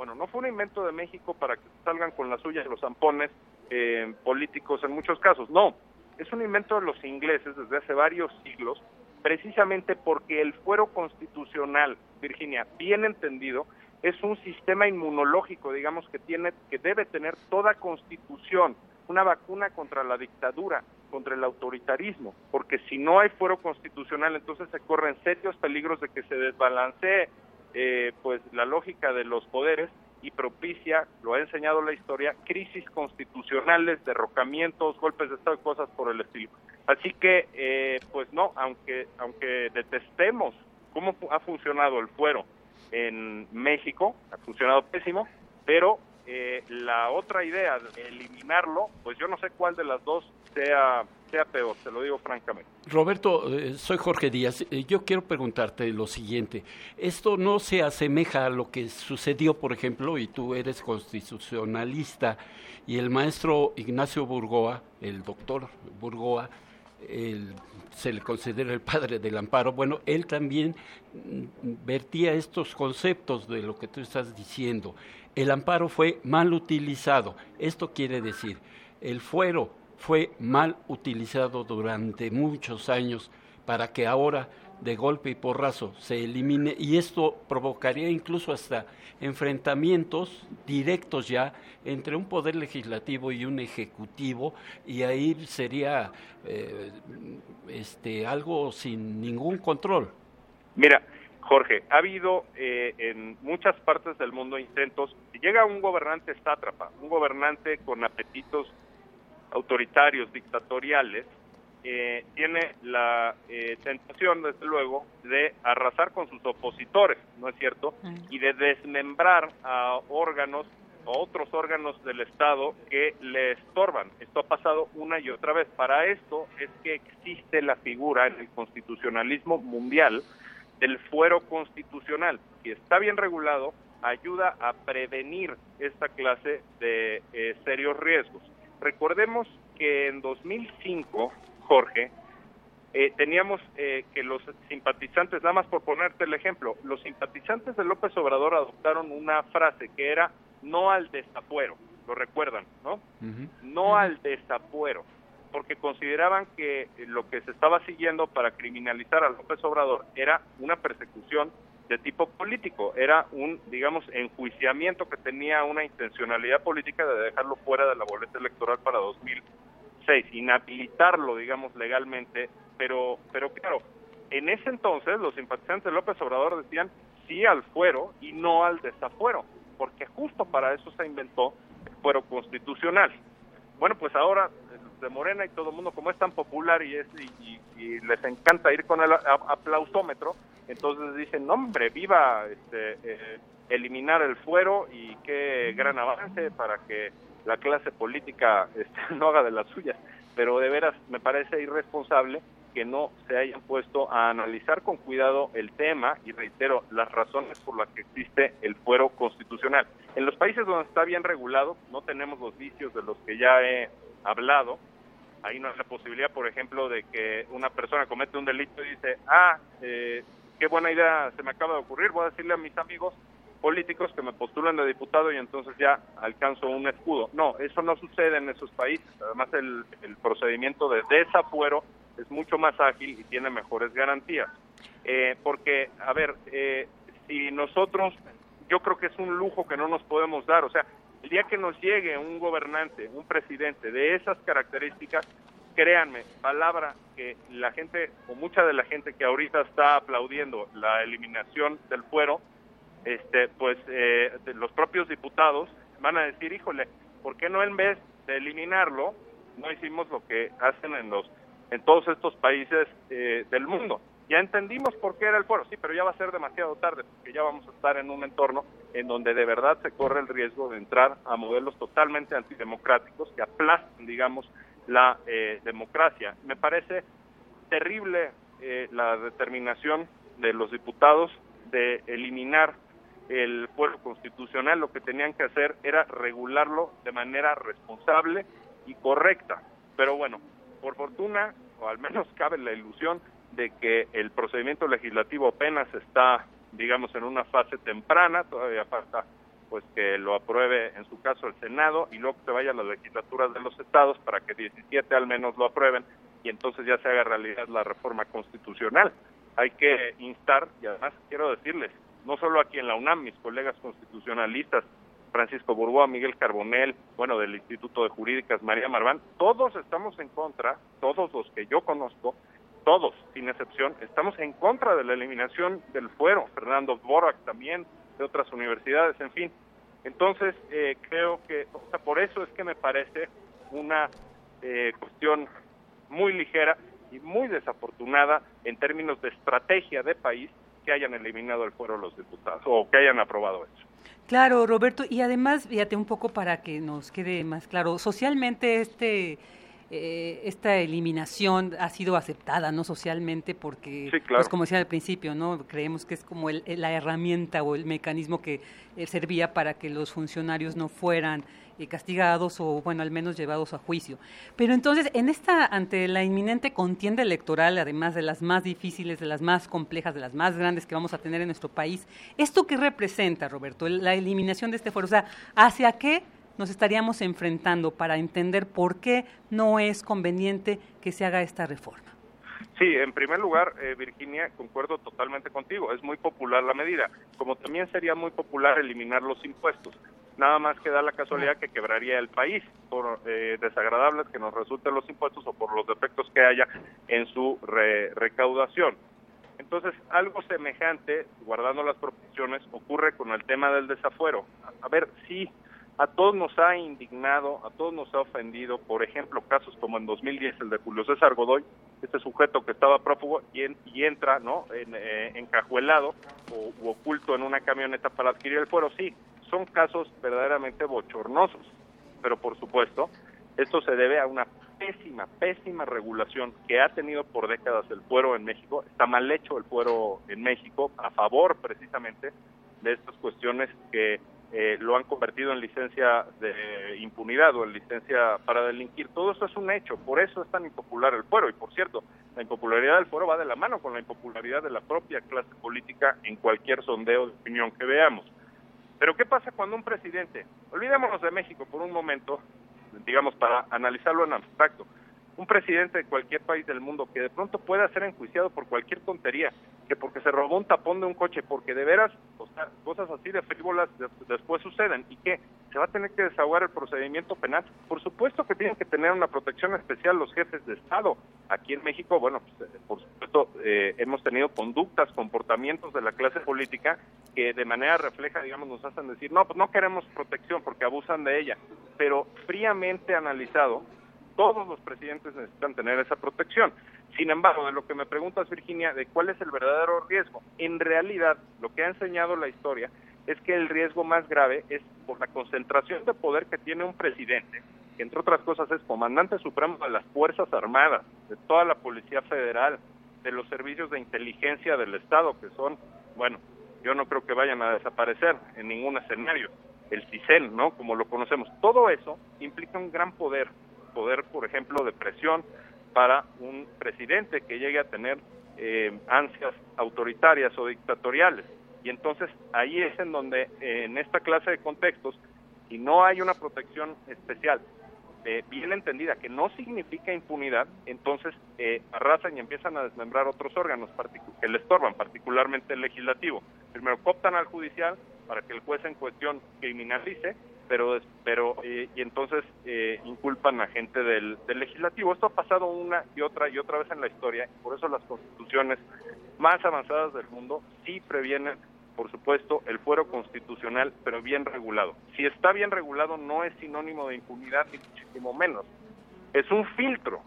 Bueno, no fue un invento de México para que salgan con la suya los zampones eh, políticos en muchos casos, no, es un invento de los ingleses desde hace varios siglos, precisamente porque el fuero constitucional, Virginia, bien entendido, es un sistema inmunológico, digamos, que tiene, que debe tener toda constitución, una vacuna contra la dictadura, contra el autoritarismo, porque si no hay fuero constitucional, entonces se corren serios peligros de que se desbalancee eh, pues la lógica de los poderes y propicia, lo ha enseñado la historia, crisis constitucionales, derrocamientos, golpes de estado, cosas por el estilo. Así que, eh, pues no, aunque aunque detestemos cómo ha funcionado el fuero en México, ha funcionado pésimo, pero eh, la otra idea de eliminarlo, pues yo no sé cuál de las dos sea, sea peor, te lo digo francamente. Roberto, eh, soy Jorge Díaz. Eh, yo quiero preguntarte lo siguiente. Esto no se asemeja a lo que sucedió, por ejemplo, y tú eres constitucionalista, y el maestro Ignacio Burgoa, el doctor Burgoa, se le considera el padre del amparo. Bueno, él también mm, vertía estos conceptos de lo que tú estás diciendo. El amparo fue mal utilizado. Esto quiere decir, el fuero fue mal utilizado durante muchos años para que ahora de golpe y porrazo se elimine y esto provocaría incluso hasta enfrentamientos directos ya entre un poder legislativo y un ejecutivo y ahí sería eh, este algo sin ningún control. Mira, Jorge, ha habido eh, en muchas partes del mundo intentos, llega un gobernante sátrapa, un gobernante con apetitos autoritarios, dictatoriales, eh, tiene la eh, tentación, desde luego, de arrasar con sus opositores, ¿no es cierto? Y de desmembrar a órganos, a otros órganos del Estado que le estorban. Esto ha pasado una y otra vez. Para esto es que existe la figura en el constitucionalismo mundial del fuero constitucional. Si está bien regulado, ayuda a prevenir esta clase de eh, serios riesgos. Recordemos que en 2005, Jorge, eh, teníamos eh, que los simpatizantes, nada más por ponerte el ejemplo, los simpatizantes de López Obrador adoptaron una frase que era no al desafuero, lo recuerdan, ¿no? No al desafuero. porque consideraban que lo que se estaba siguiendo para criminalizar a López Obrador era una persecución de tipo político, era un, digamos, enjuiciamiento que tenía una intencionalidad política de dejarlo fuera de la boleta electoral para 2006, inhabilitarlo, digamos, legalmente, pero, pero claro, en ese entonces los simpatizantes de López Obrador decían sí al fuero y no al desafuero, porque justo para eso se inventó el fuero constitucional. Bueno, pues ahora de Morena y todo el mundo, como es tan popular y, es, y, les encanta ir con el aplausómetro, entonces dicen, hombre, viva este, eh, eliminar el fuero y qué gran avance para que la clase política este, *laughs* no haga de las suyas. Pero de veras me parece irresponsable que no se hayan puesto a analizar con cuidado el tema y reitero las razones por las que existe el fuero constitucional. En los países donde está bien regulado no tenemos los vicios de los que ya he hablado. Ahí no hay la posibilidad, por ejemplo, de que una persona comete un delito y dice, ah, eh, qué buena idea se me acaba de ocurrir, voy a decirle a mis amigos políticos que me postulan de diputado y entonces ya alcanzo un escudo. No, eso no sucede en esos países. Además, el, procedimiento de desafuero es mucho más ágil y tiene mejores garantías. Eh, porque, a ver, eh, si nosotros, yo creo que es un lujo que no nos podemos dar, o sea, el día que nos llegue un gobernante, un presidente de esas características, créanme, palabra que la gente, o mucha de la gente que ahorita está aplaudiendo la eliminación del fuero, este, pues eh, los propios diputados van a decir, híjole, ¿por qué no en vez de eliminarlo, no hicimos lo que hacen en los en todos estos países eh, del mundo. Ya entendimos por qué era el foro, sí, pero ya va a ser demasiado tarde, porque ya vamos a estar en un entorno en donde de verdad se corre el riesgo de entrar a modelos totalmente antidemocráticos que aplastan, digamos, la eh, democracia. Me parece terrible eh, la determinación de los diputados de eliminar el fuero constitucional. Lo que tenían que hacer era regularlo de manera responsable y correcta. Pero bueno, por fortuna, o al menos *laughs* cabe la ilusión de que el procedimiento legislativo apenas está, digamos, en una fase temprana, todavía falta pues que lo apruebe en su caso el Senado y luego que se vaya a las legislaturas de los estados para que 17 al menos lo aprueben y entonces ya se haga realidad la reforma constitucional. Hay que instar, y además quiero decirles, no solo aquí en la UNAM, mis colegas constitucionalistas, Francisco Burboa, Miguel Carbonel, bueno, del Instituto de Jurídicas, María Marván, todos estamos en contra, todos los que yo conozco, todos, sin excepción, estamos en contra de la eliminación del fuero, Fernando Borac también, de otras universidades, en fin. Entonces, eh, creo que, o sea, por eso es que me parece una eh, cuestión muy ligera y muy desafortunada en términos de estrategia de país que hayan eliminado el fuero los diputados o que hayan aprobado eso. Claro, Roberto, y además, fíjate un poco para que nos quede más claro, socialmente este eh, esta eliminación ha sido aceptada no socialmente porque pues como decía al principio no creemos que es como la herramienta o el mecanismo que eh, servía para que los funcionarios no fueran eh, castigados o, bueno, al menos llevados a juicio. Pero entonces, en esta, ante la inminente contienda electoral, además de las más difíciles, de las más complejas, de las más grandes que vamos a tener en nuestro país, ¿esto qué representa, Roberto? La eliminación de este foro, o sea, ¿hacia qué nos estaríamos enfrentando para entender por qué no es conveniente que se haga esta reforma? Sí, en primer lugar, eh, Virginia, concuerdo totalmente contigo. Es muy popular la medida, como también sería muy popular eliminar los impuestos nada más que da la casualidad que quebraría el país por eh, desagradables que nos resulten los impuestos o por los defectos que haya en su recaudación. Entonces, algo semejante, guardando las proporciones, ocurre con el tema del desafuero. A, ver, sí, a todos nos ha indignado, a todos nos ha ofendido, por ejemplo, casos como en 2010 el de Julio César Godoy, este sujeto que estaba prófugo y, entra, ¿no?, en, eh, encajuelado o u oculto en una camioneta para adquirir el fuero, sí, son casos verdaderamente bochornosos, pero por supuesto, esto se debe a una pésima, pésima regulación que ha tenido por décadas el fuero en México. Está mal hecho el fuero en México a favor precisamente de estas cuestiones que eh, lo han convertido en licencia de impunidad o en licencia para delinquir. Todo eso es un hecho, por eso es tan impopular el fuero. Y por cierto, la impopularidad del fuero va de la mano con la impopularidad de la propia clase política en cualquier sondeo de opinión que veamos. Pero ¿qué pasa cuando un presidente, olvidémonos de México por un momento, digamos para analizarlo en abstracto, un presidente de cualquier país del mundo que de pronto pueda ser enjuiciado por cualquier tontería, que porque se robó un tapón de un coche, porque de veras o sea, cosas así de frívolas después suceden y que se va a tener que desahogar el procedimiento penal. Por supuesto que tienen que tener una protección especial los jefes de Estado. Aquí en México, bueno, pues, eh, por supuesto eh, hemos tenido conductas, comportamientos de la clase política que de manera refleja, digamos, nos hacen decir, no, pues no queremos protección porque abusan de ella. Pero fríamente analizado, todos los presidentes necesitan tener esa protección. Sin embargo, de lo que me preguntas, Virginia, de cuál es el verdadero riesgo, en realidad lo que ha enseñado la historia es que el riesgo más grave es por la concentración de poder que tiene un presidente, que entre otras cosas es comandante supremo de las Fuerzas Armadas, de toda la Policía Federal, de los servicios de inteligencia del Estado, que son, bueno, yo no creo que vayan a desaparecer en ningún escenario, el CISEN, ¿no? Como lo conocemos. Todo eso implica un gran poder poder, por ejemplo, de presión para un presidente que llegue a tener eh, ansias autoritarias o dictatoriales. Y entonces ahí es en donde, en esta clase de contextos, si no hay una protección especial eh, bien entendida, que no significa impunidad, entonces eh, arrasan y empiezan a desmembrar otros órganos que le estorban, particularmente el legislativo. Primero cooptan al judicial para que el juez en cuestión criminalice pero pero eh, y entonces eh, inculpan a gente del, legislativo. Esto ha pasado una y otra y otra vez en la historia, y por eso las constituciones más avanzadas del mundo sí previenen, por supuesto, el fuero constitucional, pero bien regulado. Si está bien regulado no es sinónimo de impunidad ni muchísimo menos. Es un filtro,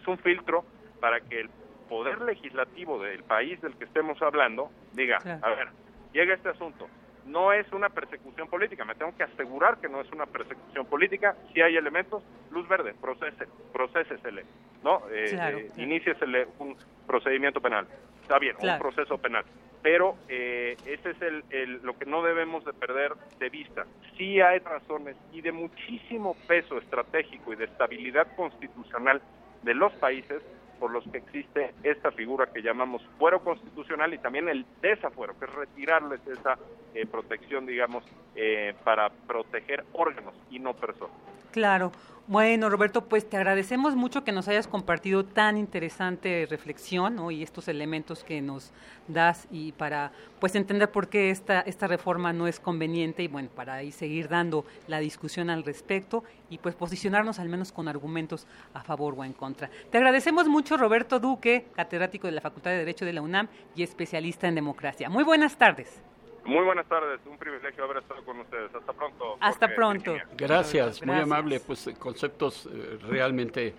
es un filtro para que el poder legislativo del país del que estemos hablando diga, a ver, llega este asunto, no es una persecución política, me tengo que asegurar que no es una persecución política, si hay elementos, luz verde, procese, procésesele, ¿no? Eh, eh un procedimiento penal, está bien, un proceso penal, pero eh, ese es el, lo que no debemos de perder de vista. Sí hay razones y de muchísimo peso estratégico y de estabilidad constitucional de los países por los que existe esta figura que llamamos fuero constitucional y también el desafuero, que es retirarles esa eh, protección, digamos, eh, para proteger órganos y no personas. Claro. Bueno, Roberto, pues te agradecemos mucho que nos hayas compartido tan interesante reflexión y estos elementos que nos das y para pues entender por qué esta, esta reforma no es conveniente y bueno, para ahí seguir dando la discusión al respecto y pues posicionarnos al menos con argumentos a favor o en contra. Te agradecemos mucho, Roberto Duque, catedrático de la Facultad de Derecho de la UNAM y especialista en democracia. Muy buenas tardes. Muy buenas tardes, un privilegio haber estado con ustedes. Hasta pronto. Hasta pronto. Gracias, muy amable. Pues conceptos eh, realmente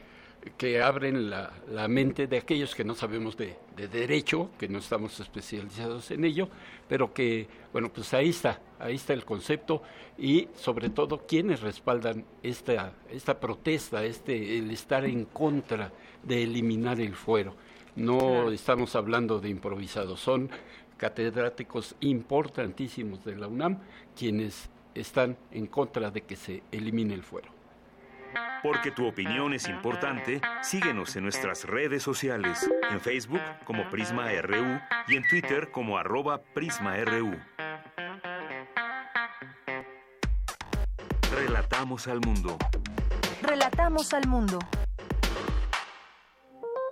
que abren la, la, mente de aquellos que no sabemos de, de, derecho, que no estamos especializados en ello, pero que, bueno, pues ahí está, ahí está el concepto y sobre todo quienes respaldan esta, esta protesta, este, el estar en contra de eliminar el fuero. No estamos hablando de improvisados, son catedráticos importantísimos de la UNAM quienes están en contra de que se elimine el fuero. Porque tu opinión es importante, síguenos en nuestras redes sociales, en Facebook como Prisma RU y en Twitter como arroba PrismaRU. Relatamos al mundo. Relatamos al mundo.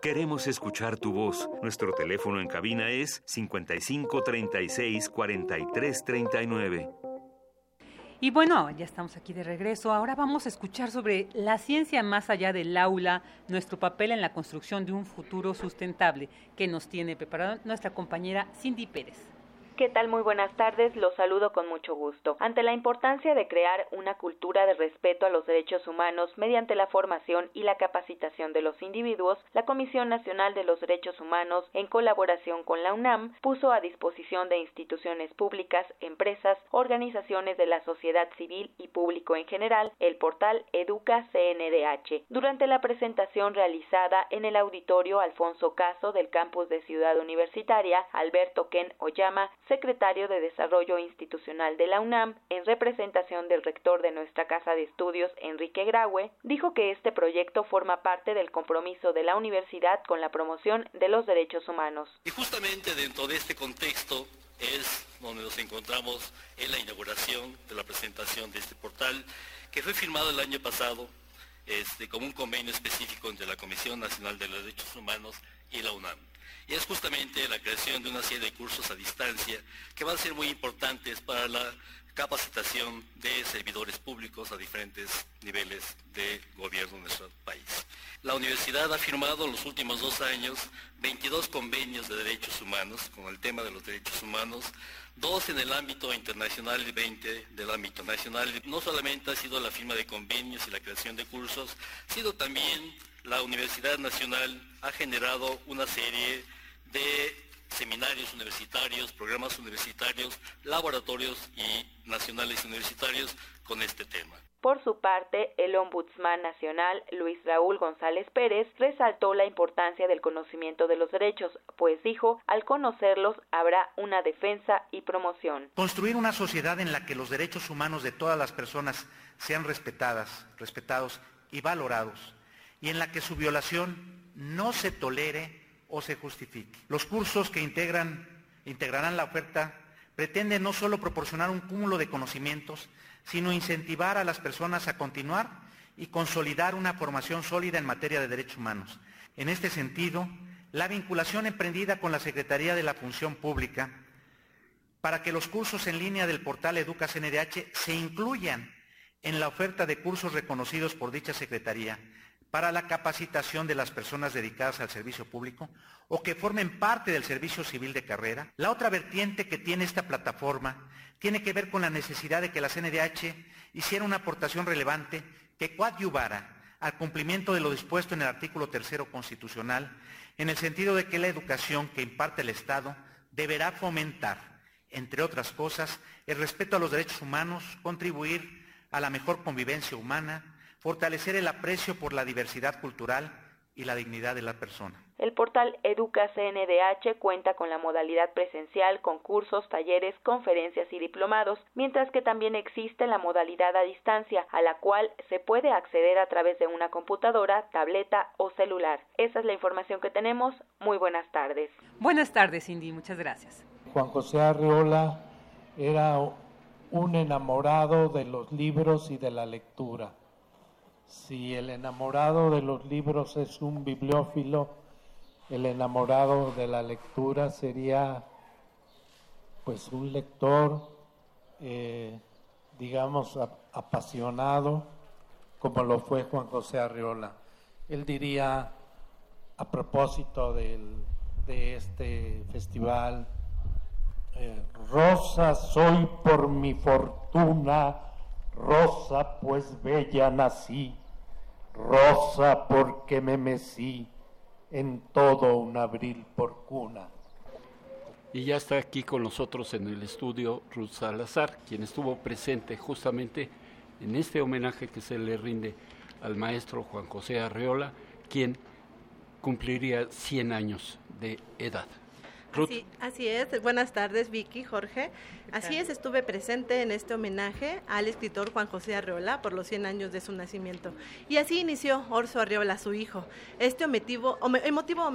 Queremos escuchar tu voz. Nuestro teléfono en cabina es 55 36 43 39. Y bueno, ya estamos aquí de regreso. Ahora vamos a escuchar sobre la ciencia más allá del aula, nuestro papel en la construcción de un futuro sustentable que nos tiene preparado nuestra compañera Cindy Pérez. ¿Qué tal? Muy buenas tardes. Los saludo con mucho gusto. Ante la importancia de crear una cultura de respeto a los derechos humanos mediante la formación y la capacitación de los individuos, la Comisión Nacional de los Derechos Humanos, en colaboración con la UNAM, puso a disposición de instituciones públicas, empresas, organizaciones de la sociedad civil y público en general el portal Educa CNDH. Durante la presentación realizada en el auditorio Alfonso Caso del campus de Ciudad Universitaria, Alberto Ken Oyama, secretario de Desarrollo Institucional de la UNAM, en representación del rector de nuestra Casa de Estudios, Enrique Graue, dijo que este proyecto forma parte del compromiso de la universidad con la promoción de los derechos humanos. Y justamente dentro de este contexto es donde nos encontramos en la inauguración de la presentación de este portal, que fue firmado el año pasado este, como un convenio específico entre la Comisión Nacional de los Derechos Humanos y la UNAM. Y es justamente la creación de una serie de cursos a distancia que van a ser muy importantes para la capacitación de servidores públicos a diferentes niveles de gobierno de nuestro país. La universidad ha firmado en los últimos dos años 22 convenios de derechos humanos con el tema de los derechos humanos, dos en el ámbito internacional y 20 del ámbito nacional. No solamente ha sido la firma de convenios y la creación de cursos, sino también la Universidad Nacional ha generado una serie de seminarios universitarios, programas universitarios, laboratorios y nacionales universitarios con este tema. Por su parte, el Ombudsman Nacional, Luis Raúl González Pérez, resaltó la importancia del conocimiento de los derechos, pues dijo, al conocerlos habrá una defensa y promoción. Construir una sociedad en la que los derechos humanos de todas las personas sean respetadas, respetados y valorados, y en la que su violación no se tolere o se justifique. Los cursos que integran, integrarán la oferta pretenden no solo proporcionar un cúmulo de conocimientos, sino incentivar a las personas a continuar y consolidar una formación sólida en materia de derechos humanos. En este sentido, la vinculación emprendida con la Secretaría de la Función Pública para que los cursos en línea del portal Educas NDH se incluyan en la oferta de cursos reconocidos por dicha Secretaría para la capacitación de las personas dedicadas al servicio público o que formen parte del servicio civil de carrera. La otra vertiente que tiene esta plataforma tiene que ver con la necesidad de que la CNDH hiciera una aportación relevante que coadyuvara al cumplimiento de lo dispuesto en el artículo tercero constitucional, en el sentido de que la educación que imparte el Estado deberá fomentar, entre otras cosas, el respeto a los derechos humanos, contribuir a la mejor convivencia humana, fortalecer el aprecio por la diversidad cultural y la dignidad de la persona. El portal Educa CNDH cuenta con la modalidad presencial, concursos, talleres, conferencias y diplomados, mientras que también existe la modalidad a distancia, a la cual se puede acceder a través de una computadora, tableta o celular. Esa es la información que tenemos. Muy buenas tardes. Buenas tardes, Cindy. Muchas gracias. Juan José Arreola era un enamorado de los libros y de la lectura si el enamorado de los libros es un bibliófilo, el enamorado de la lectura sería pues un lector, eh, digamos, apasionado, como lo fue Juan José Arriola. Él diría, a propósito de este festival, eh, Rosa soy por mi fortuna, Rosa pues bella nací, Rosa porque me mecí en todo un abril por cuna. Y ya está aquí con nosotros en el estudio Ruth Salazar, quien estuvo presente justamente en este homenaje que se le rinde al maestro Juan José Arreola, quien cumpliría 100 años de edad. Así, así, es. Buenas tardes, Vicky, Jorge. Así es, estuve presente en este homenaje al escritor Juan José Arreola por los 100 años de su nacimiento. Y así inició Orso Arreola, su hijo. Este emotivo, emotivo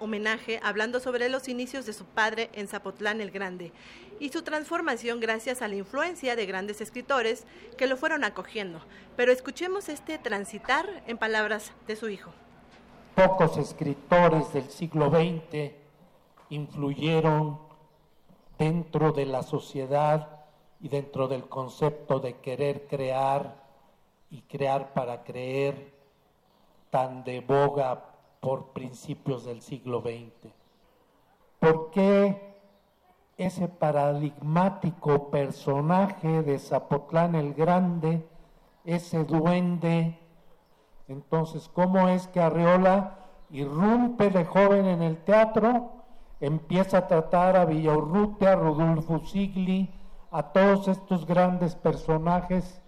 homenaje hablando sobre los inicios de su padre en Zapotlán el Grande y su transformación gracias a la influencia de grandes escritores que lo fueron acogiendo. Pero escuchemos este transitar en palabras de su hijo. Pocos escritores del siglo XX influyeron dentro de la sociedad y dentro del concepto de querer crear y crear para creer tan de boga por principios del siglo XX. ¿Por qué ese paradigmático personaje de Zapotlán el Grande, ese duende, entonces, ¿cómo es que Arreola irrumpe de joven en el teatro? Empieza a tratar a Villaurrutia, a Rodolfo Sigli, a todos estos grandes personajes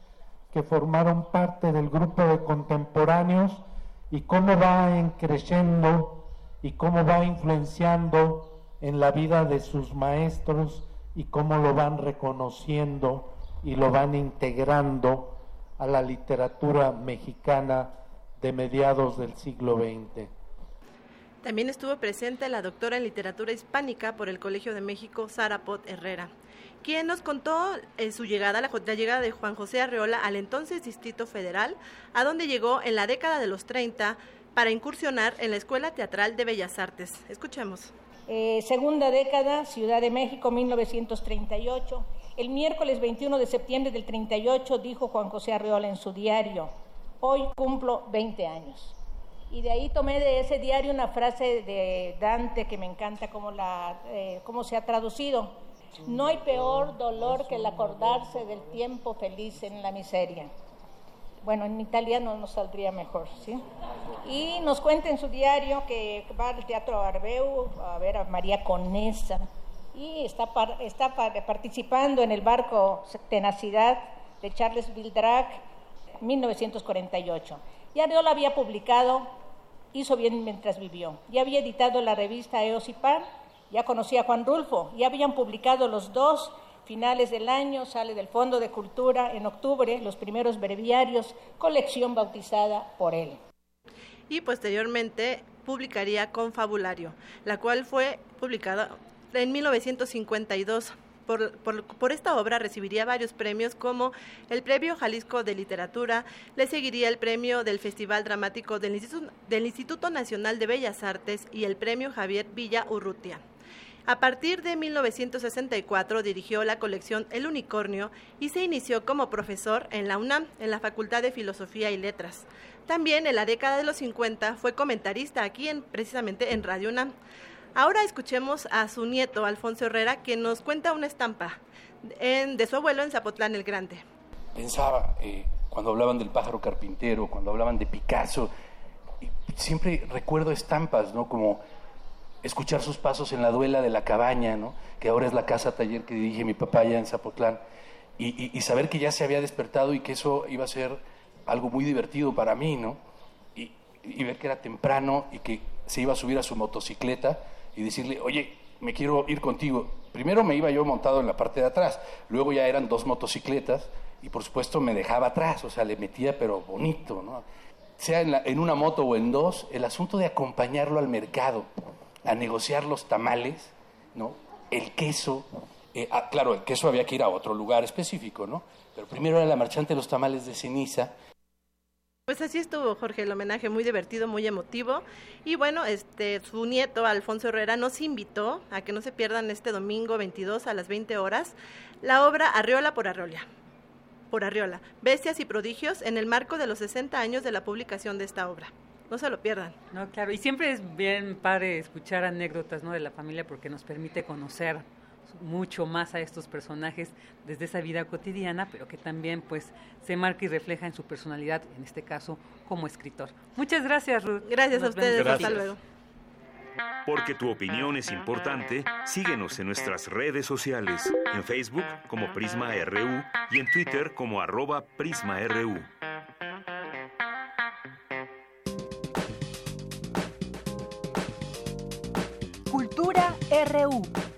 que formaron parte del grupo de contemporáneos y cómo va creciendo y cómo va influenciando en la vida de sus maestros y cómo lo van reconociendo y lo van integrando a la literatura mexicana de mediados del siglo XX. También estuvo presente la doctora en literatura hispánica por el Colegio de México, Sara Pot Herrera, quien nos contó su llegada, la, la, llegada de Juan José Arreola al entonces Distrito Federal, a donde llegó en la década de los 30 para incursionar en la Escuela Teatral de Bellas Artes. Escuchemos. Eh, segunda década, Ciudad de México, 1938. El miércoles 21 de septiembre del 38 dijo Juan José Arreola en su diario, hoy cumplo 20 años. Y de ahí tomé de ese diario una frase de Dante que me encanta cómo, la, eh, cómo se ha traducido. No hay peor dolor que el acordarse del tiempo feliz en la miseria. Bueno, en italiano nos saldría mejor, ¿sí? Y nos cuenta en su diario que va al Teatro Arbeu a ver a María Conesa y está, está participando en el barco Tenacidad de Charles Vildrac, 1948. Ya Ariola había publicado Hizo bien mientras vivió. Ya había editado la revista Eos y Pan, ya conocía a Juan Rulfo, ya habían publicado los dos finales del año, sale del Fondo de Cultura en octubre, los primeros breviarios, colección bautizada por él. Y posteriormente publicaría Confabulario, la cual fue publicada en 1952. Por, esta obra recibiría varios premios como el Premio Jalisco de Literatura, le seguiría el Premio del Festival Dramático del Instituto, del Instituto Nacional de Bellas Artes y el Premio Javier Villa Urrutia. A partir de 1964 dirigió la colección El Unicornio y se inició como profesor en la UNAM, en la Facultad de Filosofía y Letras. También en la década de los 50 fue comentarista aquí en, precisamente en Radio UNAM. Ahora escuchemos a su nieto, Alfonso Herrera, que nos cuenta una estampa de su abuelo en Zapotlán el Grande. Pensaba, eh, cuando hablaban del pájaro carpintero, cuando hablaban de Picasso, siempre recuerdo estampas, ¿no? Como escuchar sus pasos en la duela de la cabaña, ¿no? que ahora es la casa taller que dirige mi papá allá en Zapotlán, y, saber que ya se había despertado y que eso iba a ser algo muy divertido para mí, ¿no? Y, y, ver que era temprano y que se iba a subir a su motocicleta y decirle, oye, me quiero ir contigo. Primero me iba yo montado en la parte de atrás, luego ya eran dos motocicletas y por supuesto me dejaba atrás, o sea, le metía pero bonito, ¿no? Sea en, en una moto o en dos, el asunto de acompañarlo al mercado, a negociar los tamales, ¿no? El queso, eh, ah, claro, el queso había que ir a otro lugar específico, ¿no? Pero primero era la marchante de los tamales de ceniza. Pues así estuvo, Jorge, el homenaje muy divertido, muy emotivo. Y bueno, este, su nieto, Alfonso Herrera, nos invitó a que no se pierdan este domingo 22 a las 20 horas la obra Arriola por Arriola, por Arriola, Bestias y Prodigios, en el marco de los 60 años de la publicación de esta obra. No se lo pierdan. No, claro, y siempre es bien padre escuchar anécdotas ¿no? de la familia porque nos permite conocer mucho más a estos personajes desde esa vida cotidiana, pero que también pues se marca y refleja en su personalidad, en este caso como escritor. Muchas gracias, Ruth. Gracias a ustedes, hasta luego. Porque tu opinión es importante, síguenos en nuestras redes sociales, en Facebook como Prisma RU y en Twitter como arroba PrismaRU. RU.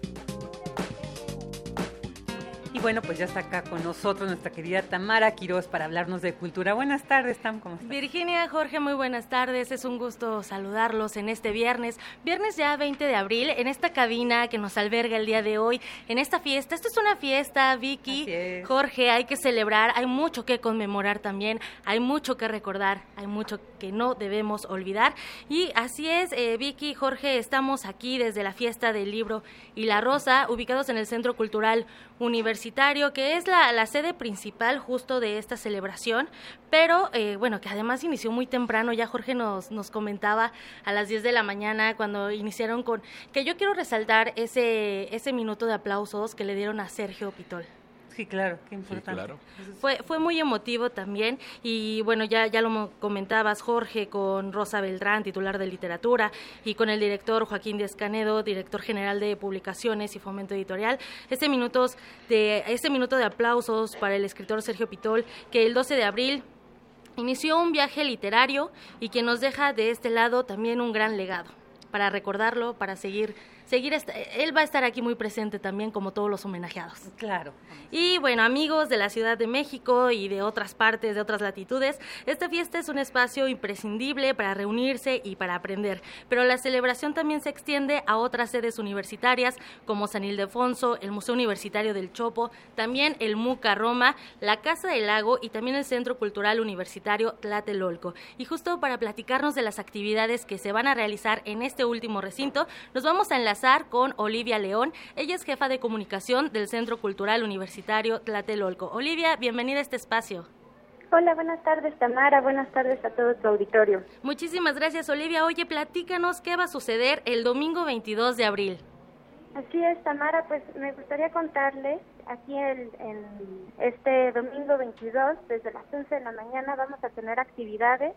Bueno, pues ya está acá con nosotros nuestra querida Tamara Quiroz para hablarnos de cultura. Buenas tardes, Tam, ¿cómo estás? Virginia, Jorge, muy buenas tardes. Es un gusto saludarlos en este viernes, viernes ya 20 de abril, en esta cabina que nos alberga el día de hoy, en esta fiesta. Esto es una fiesta, Vicky, Jorge, hay que celebrar, hay mucho que conmemorar también, hay mucho que recordar, hay mucho que no debemos olvidar. Y así es, eh, Vicky, Jorge, estamos aquí desde la fiesta del libro y la rosa, ubicados en el Centro Cultural Universitario, que es la, la sede principal justo de esta celebración, pero eh, bueno, que además inició muy temprano, ya Jorge nos, nos comentaba a las 10 de la mañana cuando iniciaron con, que yo quiero resaltar ese, ese minuto de aplausos que le dieron a Sergio Pitol. Sí, claro, qué importante. Fue, fue muy emotivo también y bueno, ya, ya lo comentabas Jorge con Rosa Beltrán, titular de literatura, y con el director Joaquín Díaz Canedo, director general de publicaciones y fomento editorial. Este, minutos de, este minuto de aplausos para el escritor Sergio Pitol, que el 12 de abril inició un viaje literario y que nos deja de este lado también un gran legado para recordarlo, para seguir seguir, él va a estar aquí muy presente también como todos los homenajeados. Claro. Y bueno, amigos de la Ciudad de México y de otras partes, de otras latitudes, esta fiesta es un espacio imprescindible para reunirse y para aprender, pero la celebración también se extiende a otras sedes universitarias como San Ildefonso, el Museo Universitario del Chopo, también el MUCA Roma, la Casa del Lago y también el Centro Cultural Universitario Tlatelolco. Y justo para platicarnos de las actividades que se van a realizar en este último recinto, nos vamos a enlazar con Olivia León. Ella es jefa de comunicación del Centro Cultural Universitario Tlatelolco. Olivia, bienvenida a este espacio. Hola, buenas tardes Tamara, buenas tardes a todo tu auditorio. Muchísimas gracias Olivia. Oye, platícanos qué va a suceder el domingo 22 de abril. Así es, Tamara, pues me gustaría contarles, aquí en este domingo 22, desde las 11 de la mañana, vamos a tener actividades,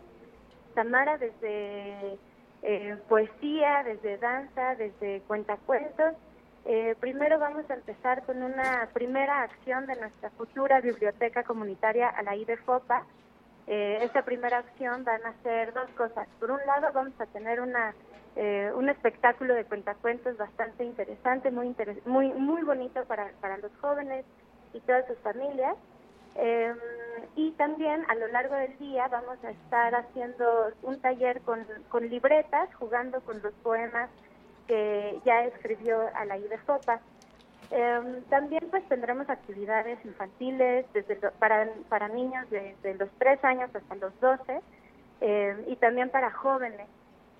Tamara, desde eh, poesía, desde danza, desde cuentacuentos. Eh, primero vamos a empezar con una primera acción de nuestra futura biblioteca comunitaria a la IDFOPA. Eh, esta primera acción van a ser dos cosas. Por un lado, vamos a tener una eh, un espectáculo de cuentacuentos bastante interesante, muy muy muy bonito para, para los jóvenes y todas sus familias. Em, y también a lo largo del día vamos a estar haciendo un taller con, con libretas, jugando con los poemas que ya escribió a la de Sopa. Em, también pues tendremos actividades infantiles desde para, para niños desde los 3 años hasta los 12 em, y también para jóvenes.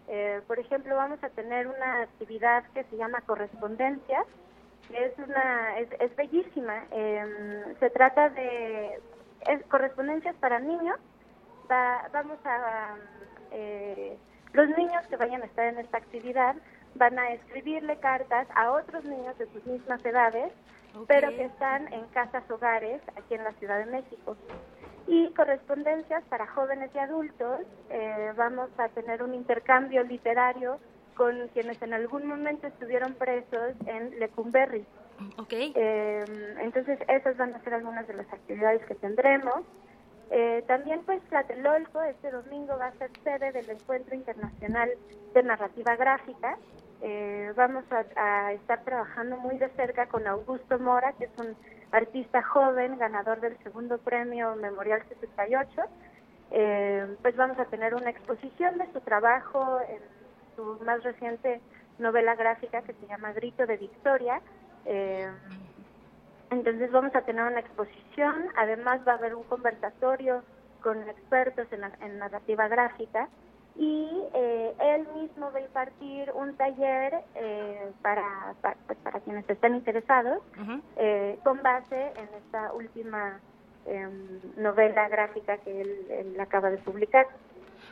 Eh, por ejemplo, vamos a tener una actividad que se llama correspondencia, es, una, es, es bellísima. Em, se trata de correspondencias para niños. vamos a... Eh, los niños que vayan a estar en esta actividad van a escribirle cartas a otros niños de sus mismas edades, pero que están en casas hogares aquí en la Ciudad de México y correspondencias para jóvenes y adultos. Eh, vamos a tener un intercambio literario con quienes en algún momento estuvieron presos en Lecumberri. Okay. Eh, entonces, esas van a ser algunas de las actividades que tendremos. Eh, también, pues, Tlatelolco este domingo va a ser sede del Encuentro Internacional de Narrativa Gráfica. Eh, vamos a, estar trabajando muy de cerca con Augusto Mora, que es un artista joven, ganador del segundo premio Memorial 78. Eh, pues vamos a tener una exposición de su trabajo en su más reciente novela gráfica que se llama Grito de Victoria. Eh, entonces vamos a tener una exposición, además va a haber un conversatorio con expertos en narrativa gráfica y eh, él mismo va a impartir un taller eh, para, pues, para, quienes estén interesados eh, con base en esta última em, novela gráfica que él acaba de publicar.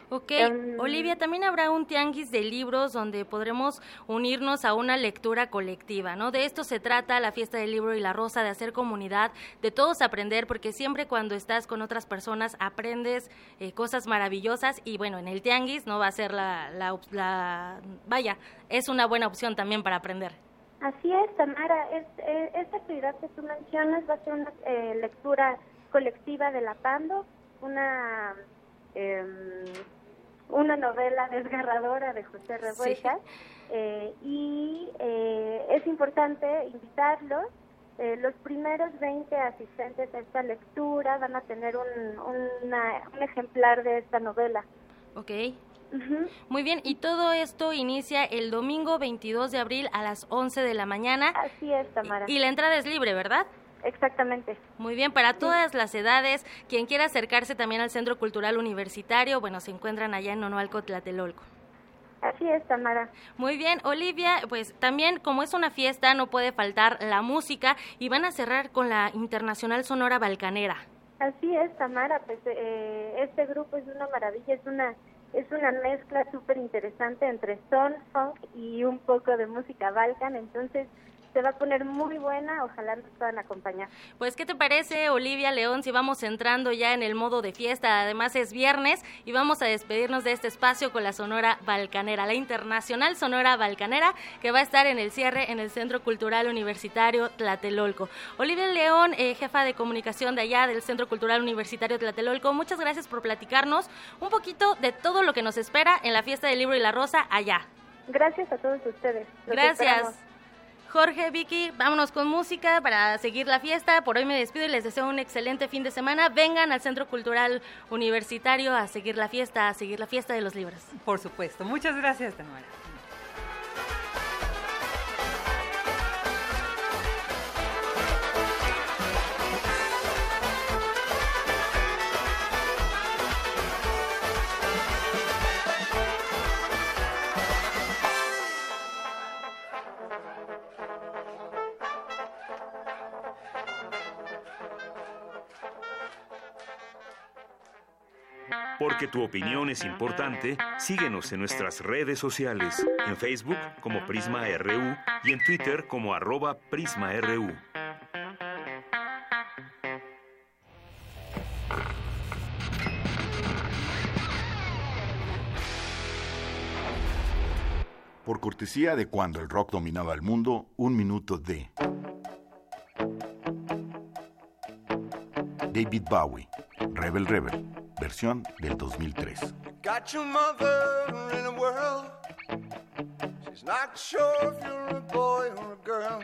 Ok, em, Olivia, también habrá un tianguis de libros donde podremos unirnos a una lectura colectiva, ¿no? De esto se trata la fiesta del libro y la rosa, de hacer comunidad, de todos aprender, porque siempre cuando estás con otras personas aprendes eh, cosas maravillosas y bueno, en el tianguis no va a ser la, la, vaya, es una buena opción también para aprender. Así es, Tamara, es, eh, esta actividad que tú mencionas va a ser una eh, lectura colectiva de la Pando, una Em, una novela desgarradora de José Revuelta. Eh, y eh, es importante invitarlos. Eh, los primeros 20 asistentes a esta lectura van a tener un, un ejemplar de esta novela. Ok. Muy bien, y todo esto inicia el domingo 22 de abril a las 11 de la mañana. Así es, Tamara. Y la entrada es libre, ¿verdad? Exactamente. Muy bien, para todas las edades, quien quiera acercarse también al Centro Cultural Universitario, bueno, se encuentran allá en Onoalco, Tlatelolco. Así es, Tamara. Muy bien, Olivia, pues también como es una fiesta no puede faltar la música y van a cerrar con la Internacional Sonora Balcanera. Así es, Tamara, pues eh, este grupo es una maravilla, es una es una mezcla súper interesante entre son, funk y un poco de música balcan, entonces se va a poner muy buena, ojalá nos puedan acompañar. Pues, ¿qué te parece, Olivia León, si vamos entrando ya en el modo de fiesta? Además es viernes y vamos a despedirnos de este espacio con la Sonora Balcanera, la Internacional Sonora Balcanera, que va a estar en el cierre en el Centro Cultural Universitario Tlatelolco. Olivia León, eh, jefa de comunicación de allá del Centro Cultural Universitario Tlatelolco, muchas gracias por platicarnos un poquito de todo lo que nos espera en la fiesta del libro y la rosa allá. Gracias a todos ustedes. Gracias. Jorge, Vicky, vámonos con música para seguir la fiesta. Por hoy me despido y les deseo un excelente fin de semana. Vengan al Centro Cultural Universitario a seguir la fiesta, a seguir la fiesta de los libros. Por supuesto. Muchas gracias, Tanuara. Porque tu opinión es importante, síguenos en nuestras redes sociales, en Facebook como Prisma RU y en Twitter como arroba PrismaRU. Por cortesía de cuando el rock dominaba el mundo, un minuto de David Bowie, Rebel Rebel, versión del 2003. Got your mother in a world. She's not sure if you're a boy or a girl.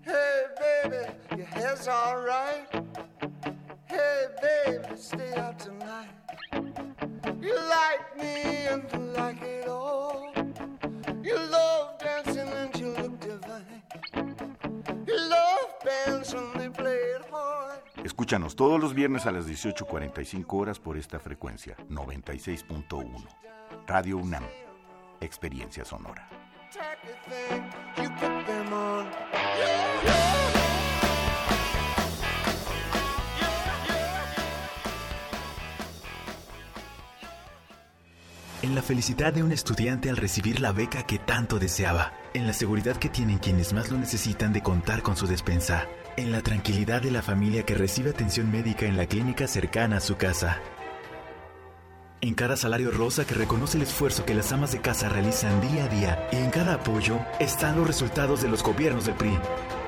Hey, baby, your hair's alright. Hey, baby, stay out tonight. You like me and you like it all. You love dancing and you look divine. You love bands when they play it. Escúchanos todos los viernes a las 18.45 horas por esta frecuencia, 96.1. Radio UNAM, Experiencia Sonora. En la felicidad de un estudiante al recibir la beca que tanto deseaba. En la seguridad que tienen quienes más lo necesitan de contar con su despensa. En la tranquilidad de la familia que recibe atención médica en la clínica cercana a su casa. En cada salario rosa que reconoce el esfuerzo que las amas de casa realizan día a día. Y en cada apoyo están los resultados de los gobiernos del PRI.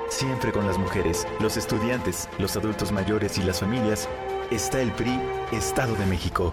Siempre con las mujeres, los estudiantes, los adultos mayores y las familias, está el PRI, Estado de México.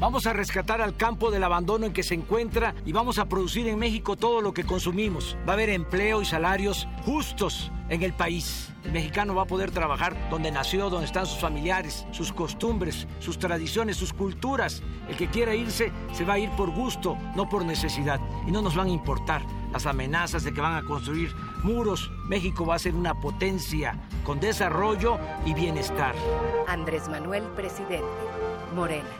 Vamos a rescatar al campo del abandono en que se encuentra y vamos a producir en México todo lo que consumimos. Va a haber empleo y salarios justos en el país. El mexicano va a poder trabajar donde nació, donde están sus familiares, sus costumbres, sus tradiciones, sus culturas. El que quiera irse se va a ir por gusto, no por necesidad. Y no nos van a importar las amenazas de que van a construir muros. México va a ser una potencia con desarrollo y bienestar. Andrés Manuel, presidente. Morena.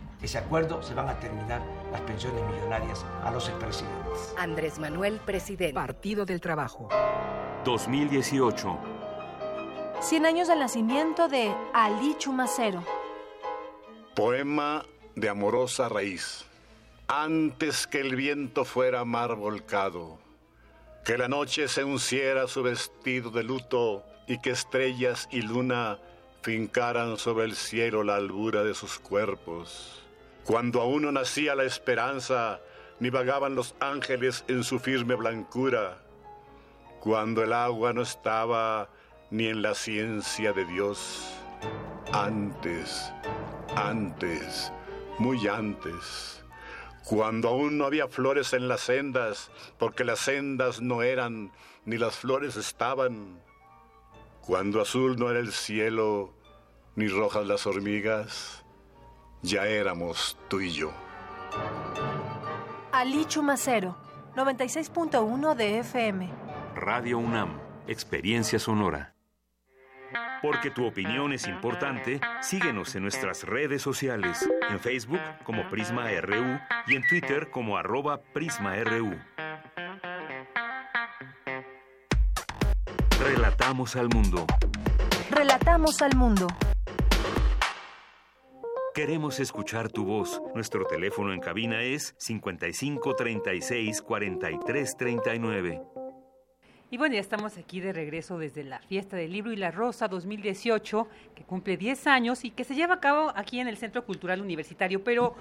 ese acuerdo se van a terminar las pensiones millonarias a los expresidentes. Andrés Manuel, presidente. Partido del Trabajo. 2018. 100 años del nacimiento de Ali Chumacero. Poema de amorosa raíz. Antes que el viento fuera mar volcado, que la noche se unciera su vestido de luto y que estrellas y luna fincaran sobre el cielo la albura de sus cuerpos. Cuando aún no nacía la esperanza, ni vagaban los ángeles en su firme blancura. Cuando el agua no estaba ni en la ciencia de Dios. Antes, antes, muy antes, cuando aún no había flores en las sendas, porque las sendas no eran, ni las flores estaban, cuando azul no era el cielo, ni rojas las hormigas, ya éramos tú y yo. Ali Chumacero, 96.1 de FM. Radio UNAM, Experiencia Sonora. Porque tu opinión es importante, síguenos en nuestras redes sociales, en Facebook como Prisma RU y en Twitter como arroba PrismaRU. Relatamos al mundo. Relatamos al mundo. Queremos escuchar tu voz. Nuestro teléfono en cabina es 55 36 43 39. Y bueno, ya estamos aquí de regreso desde la Fiesta del Libro y la Rosa 2018, que cumple 10 años y que se lleva a cabo aquí en el Centro Cultural Universitario. Pero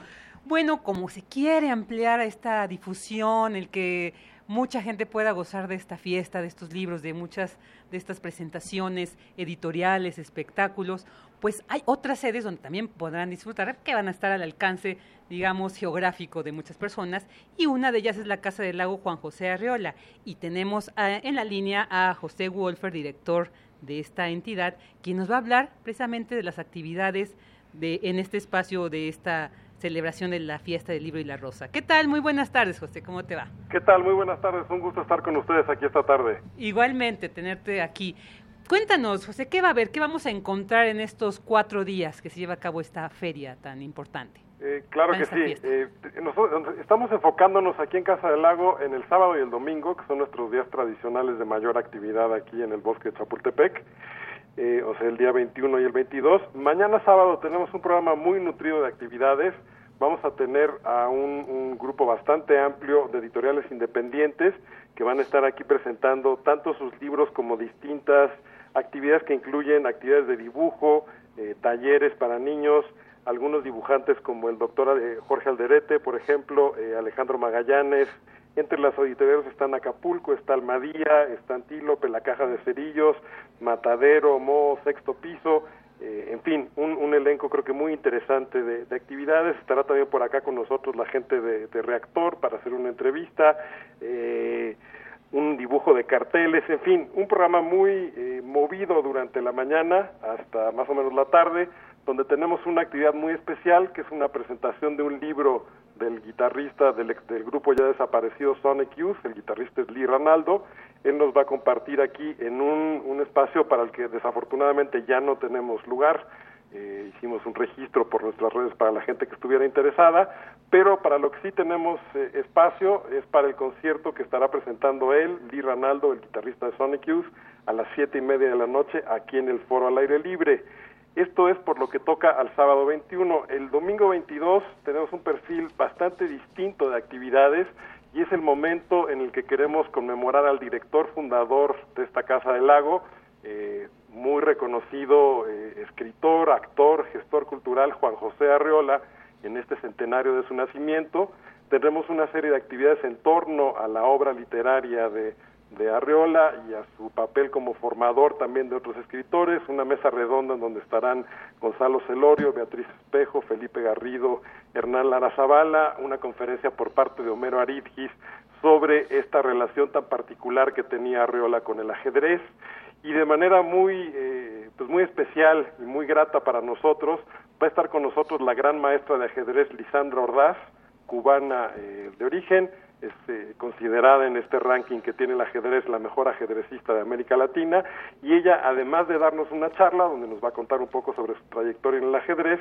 bueno, como se quiere ampliar esta difusión, el que mucha gente pueda gozar de esta fiesta, de estos libros, de muchas de estas presentaciones editoriales, espectáculos, pues hay otras sedes donde también podrán disfrutar, que van a estar al alcance, digamos, geográfico de muchas personas, y una de ellas es la Casa del Lago Juan José Arreola, y tenemos en la línea a José Wolfer, director de esta entidad, quien nos va a hablar precisamente de las actividades de, en este espacio de esta celebración de la fiesta del libro y la rosa. ¿Qué tal? Muy buenas tardes, José, ¿cómo te va? ¿Qué tal? Muy buenas tardes, un gusto estar con ustedes aquí esta tarde. Igualmente, tenerte aquí. Cuéntanos, José, ¿qué va a haber? ¿Qué vamos a encontrar en estos cuatro días que se lleva a cabo esta feria tan importante? Eh, claro que sí. Eh, nosotros estamos enfocándonos aquí en Casa del Lago en el sábado y el domingo, que son nuestros días tradicionales de mayor actividad aquí en el bosque de Chapultepec. Eh, o sea, el día 21 y el 22. Mañana sábado tenemos un programa muy nutrido de actividades. Vamos a tener a un, un, grupo bastante amplio de editoriales independientes que van a estar aquí presentando tanto sus libros como distintas actividades que incluyen actividades de dibujo, eh, talleres para niños, algunos dibujantes como el doctor eh, Jorge Alderete, por ejemplo, eh, Alejandro Magallanes. Entre las editoriales están Acapulco, está Almadía, está Antílope, La Caja de Cerillos, Matadero, Mo, Sexto Piso, en fin, un, un, elenco creo que muy interesante de, de, actividades. Estará también por acá con nosotros la gente de, de Reactor para hacer una entrevista. Eh, un dibujo de carteles, en fin, un programa muy eh, movido durante la mañana hasta más o menos la tarde, donde tenemos una actividad muy especial, que es una presentación de un libro del guitarrista del, del grupo ya desaparecido Sonic Youth, el guitarrista es Lee Ranaldo, él nos va a compartir aquí en un, un espacio para el que desafortunadamente ya no tenemos lugar, eh, hicimos un registro por nuestras redes para la gente que estuviera interesada, pero para lo que sí tenemos eh, espacio es para el concierto que estará presentando él, Lee Ranaldo, el guitarrista de Sonic Youth, a las siete y media de la noche aquí en el Foro al Aire Libre. Esto es por lo que toca al sábado 21. El domingo 22 tenemos un perfil bastante distinto de actividades y es el momento en el que queremos conmemorar al director fundador de esta Casa del Lago, eh, muy reconocido eh, escritor, actor, gestor cultural Juan José Arreola, en este centenario de su nacimiento. Tendremos una serie de actividades en torno a la obra literaria de, de Arreola y a su papel como formador también de otros escritores, una mesa redonda en donde estarán Gonzalo Celorio, Beatriz Espejo, Felipe Garrido, Hernán Lara Zavala, una conferencia por parte de Homero Aridgis sobre esta relación tan particular que tenía Arreola con el ajedrez y de manera muy eh, pues muy especial y muy grata para nosotros va a estar con nosotros la gran maestra de ajedrez Lisandra Ordaz, cubana eh, de origen, es eh, considerada en este ranking que tiene el ajedrez la mejor ajedrecista de América Latina y ella además de darnos una charla donde nos va a contar un poco sobre su trayectoria en el ajedrez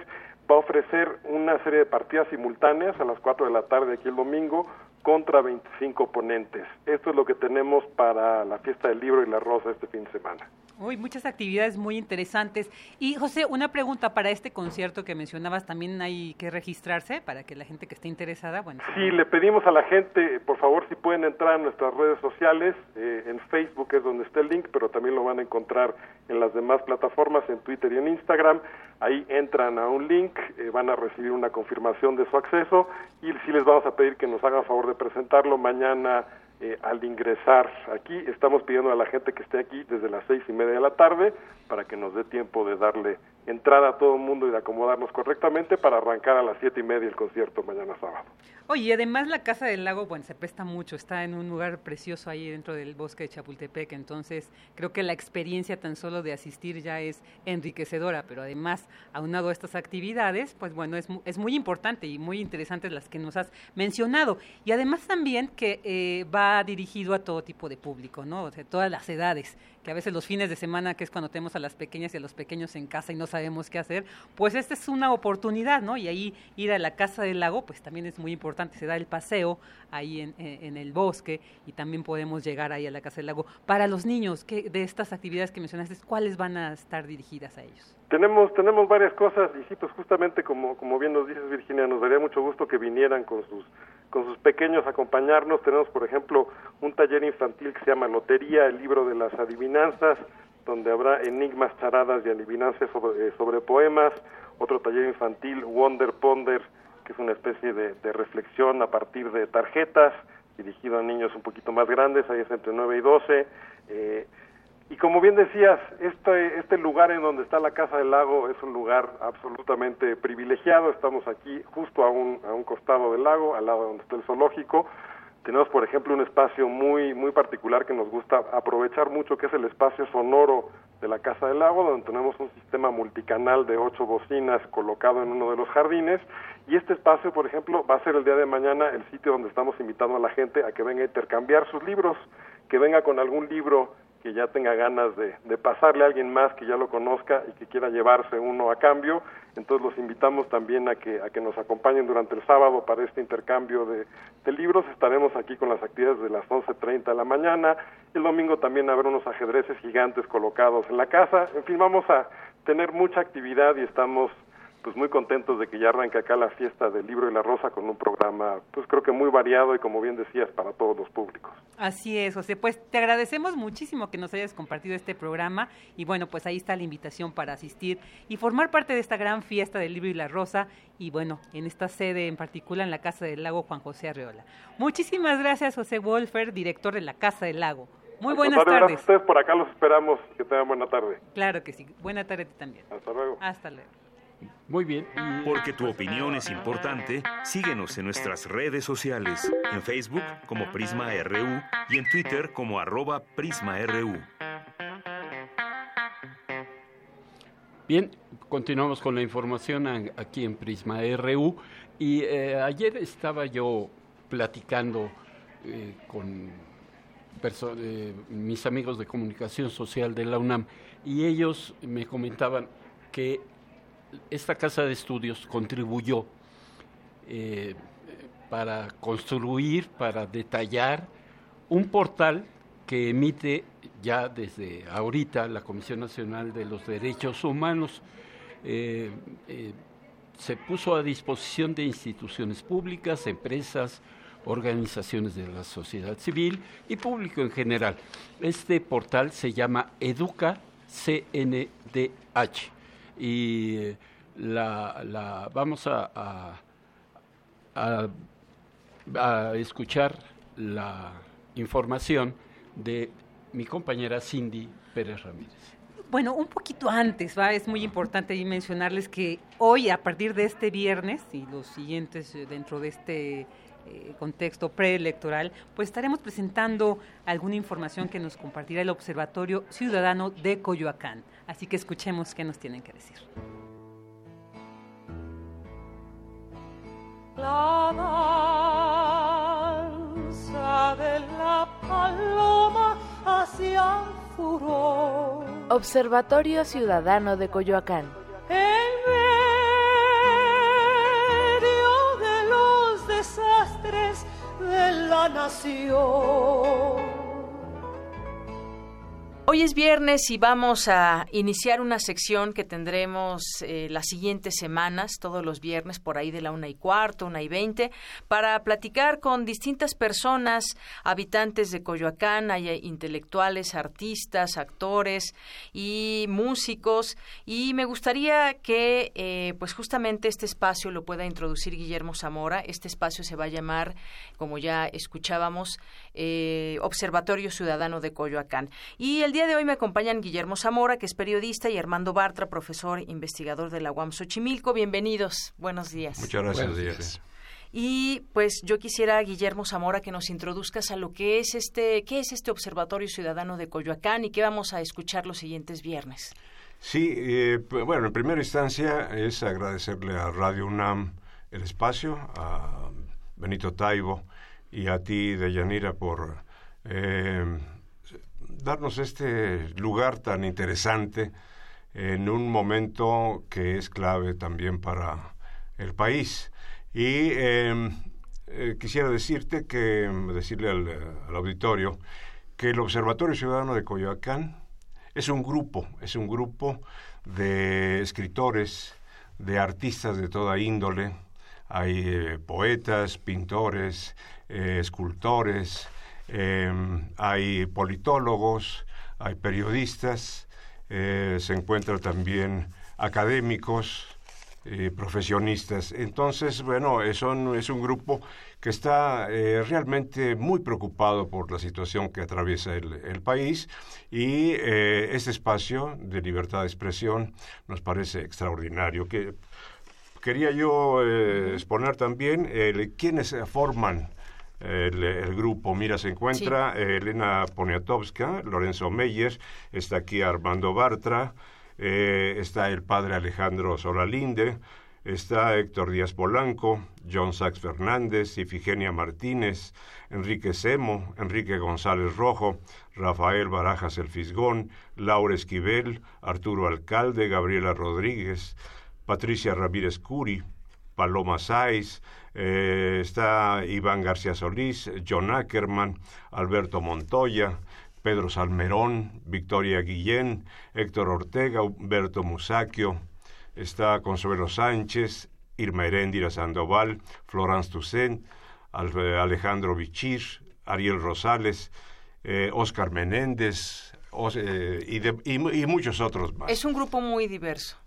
va a ofrecer una serie de partidas simultáneas a las 4 de la tarde aquí el domingo contra 25 ponentes. Esto es lo que tenemos para la fiesta del libro y la rosa este fin de semana. Uy, muchas actividades muy interesantes. Y José, una pregunta para este concierto que mencionabas, ¿también hay que registrarse para que la gente que esté interesada, bueno? Sí, le pedimos a la gente, por favor, si pueden entrar a nuestras redes sociales, eh, en Facebook es donde está el link, pero también lo van a encontrar en las demás plataformas, en Twitter y en Instagram. Ahí entran a un link, eh, van a recibir una confirmación de su acceso y sí les vamos a pedir que nos hagan favor de presentarlo mañana eh, al ingresar aquí. Estamos pidiendo a la gente que esté aquí desde las seis y media de la tarde para que nos dé tiempo de darle entrada a todo el mundo y de acomodarnos correctamente para arrancar a las siete y media el concierto mañana sábado. Oye, y además la Casa del Lago, bueno, se presta mucho, está en un lugar precioso ahí dentro del bosque de Chapultepec, entonces creo que la experiencia tan solo de asistir ya es enriquecedora, pero además, aunado a estas actividades, pues bueno, es, es muy importante y muy interesante las que nos has mencionado. Y además también que eh, va dirigido a todo tipo de público, ¿no? O sea, todas las edades que a veces los fines de semana, que es cuando tenemos a las pequeñas y a los pequeños en casa y no sabemos qué hacer, pues esta es una oportunidad, ¿no? Y ahí ir a la Casa del Lago, pues también es muy importante, se da el paseo ahí en, en el bosque y también podemos llegar ahí a la Casa del Lago. Para los niños, ¿qué, de estas actividades que mencionaste, ¿cuáles van a estar dirigidas a ellos? Tenemos, tenemos varias cosas y sí, pues justamente como, como bien nos dices Virginia, nos daría mucho gusto que vinieran con sus, con sus pequeños acompañarnos. Tenemos, por ejemplo, un taller infantil que se llama Lotería, el libro de las adivinanzas, donde habrá enigmas, charadas y adivinanzas sobre, eh, poemas. Otro taller infantil, Wonder Ponder, que es una especie de, de reflexión a partir de tarjetas, dirigido a niños un poquito más grandes, ahí es entre 9 y 12. Eh, y como bien decías, este, este lugar en donde está la Casa del Lago es un lugar absolutamente privilegiado. Estamos aquí justo a un, a un costado del lago, al lado donde está el zoológico. Tenemos, por ejemplo, un espacio muy, muy particular que nos gusta aprovechar mucho, que es el espacio sonoro de la Casa del Lago, donde tenemos un sistema multicanal de ocho bocinas colocado en uno de los jardines. Y este espacio, por ejemplo, va a ser el día de mañana el sitio donde estamos invitando a la gente a que venga a intercambiar sus libros, que venga con algún libro que ya tenga ganas de, de, pasarle a alguien más que ya lo conozca y que quiera llevarse uno a cambio. Entonces los invitamos también a que, a que nos acompañen durante el sábado para este intercambio de, de libros. Estaremos aquí con las actividades de las 11.30 de la mañana. El domingo también habrá unos ajedrezes gigantes colocados en la casa. En fin, vamos a tener mucha actividad y estamos pues muy contentos de que ya arranque acá la fiesta del libro y la rosa con un programa pues creo que muy variado y como bien decías para todos los públicos. Así es, José, pues te agradecemos muchísimo que nos hayas compartido este programa y bueno, pues ahí está la invitación para asistir y formar parte de esta gran fiesta del libro y la rosa y bueno, en esta sede en particular en la Casa del Lago Juan José Arreola. Muchísimas gracias, José Wolfer, director de la Casa del Lago. Muy buenas tardes. Gracias a ustedes, por acá los esperamos. Que tengan buena tarde. Claro que sí. Buena tarde también. Hasta luego. Hasta luego. Muy bien. Porque tu opinión es importante, síguenos en nuestras redes sociales, en Facebook como Prisma RU y en Twitter como arroba PrismaRU. Bien, continuamos con la información aquí en Prisma RU y eh, ayer estaba yo platicando eh, con eh, mis amigos de comunicación social de la UNAM y ellos me comentaban que esta casa de estudios contribuyó eh, para construir, para detallar un portal que emite ya desde ahorita la Comisión Nacional de los Derechos Humanos. Eh, eh, se puso a disposición de instituciones públicas, empresas, organizaciones de la sociedad civil y público en general. Este portal se llama Educa CNDH y la, la vamos a, escuchar la información de mi compañera Cindy Pérez Ramírez. Bueno, un poquito antes, ¿va? es muy importante mencionarles que hoy, a partir de este viernes y los siguientes eh, dentro de este eh, contexto preelectoral, pues estaremos presentando alguna información que nos compartirá el Observatorio Ciudadano de Coyoacán. Así que escuchemos qué nos tienen que decir. La danza de la paloma hacia el furor. Observatorio Ciudadano de Coyoacán. En medio de los desastres de nación. Hoy es viernes y vamos a iniciar una sección que tendremos eh, las siguientes semanas, todos los viernes, por ahí de la una y cuarto, una y veinte, para platicar con distintas personas, habitantes de Coyoacán, hay intelectuales, artistas, actores y músicos. Y me gustaría que, eh, pues justamente este espacio lo pueda introducir Guillermo Zamora. Este espacio se va a llamar, como ya escuchábamos, eh, Observatorio Ciudadano de Coyoacán. Y el día de hoy me acompañan Guillermo Zamora, que es periodista, y Armando Bartra, profesor investigador de la UAM Xochimilco. Bienvenidos. Buenos días. Muchas gracias. Buenos días. Y pues yo quisiera, Guillermo Zamora, que nos introduzcas a lo que es este, qué es este Observatorio Ciudadano de Coyoacán y qué vamos a escuchar los siguientes viernes. Sí, eh, bueno, en primera instancia es agradecerle a Radio UNAM el espacio, a Benito Taibo y a ti, Deyanira, por eh, darnos este lugar tan interesante en un momento que es clave también para el país. Y em, eh, quisiera decirte que, decirle al, auditorio, que el Observatorio Ciudadano de Coyoacán es un grupo, es un grupo de escritores, de artistas de toda índole. Hay eh, poetas, pintores, eh, escultores, Em, hay politólogos, hay periodistas, eh, se encuentran también académicos, eh, profesionistas. Entonces, bueno, es un, es un grupo que está eh, realmente muy preocupado por la situación que atraviesa el, país y este espacio de libertad de expresión nos parece extraordinario. Que, quería yo exponer también quiénes forman el, grupo. Mira, se encuentra eh, Elena Poniatowska, Lorenzo Meyer, está aquí Armando Bartra, eh, está el padre Alejandro Solalinde, está Héctor Díaz Polanco, John Sachs Fernández, Ifigenia Martínez, Enrique Semo, Enrique González Rojo, Rafael Barajas El Fisgón, Laura Esquivel, Arturo Alcalde, Gabriela Rodríguez, Patricia Ramírez Curi, Paloma Sáiz, eh, está Iván García Solís, John Ackerman, Alberto Montoya, Pedro Salmerón, Victoria Guillén, Héctor Ortega, Humberto Musaquio, está Consuelo Sánchez, Irma Heréndira Sandoval, Florence Toussaint, Alejandro Vichir, Ariel Rosales, Oscar eh, Menéndez eh, y muchos otros más. Es un grupo muy diverso.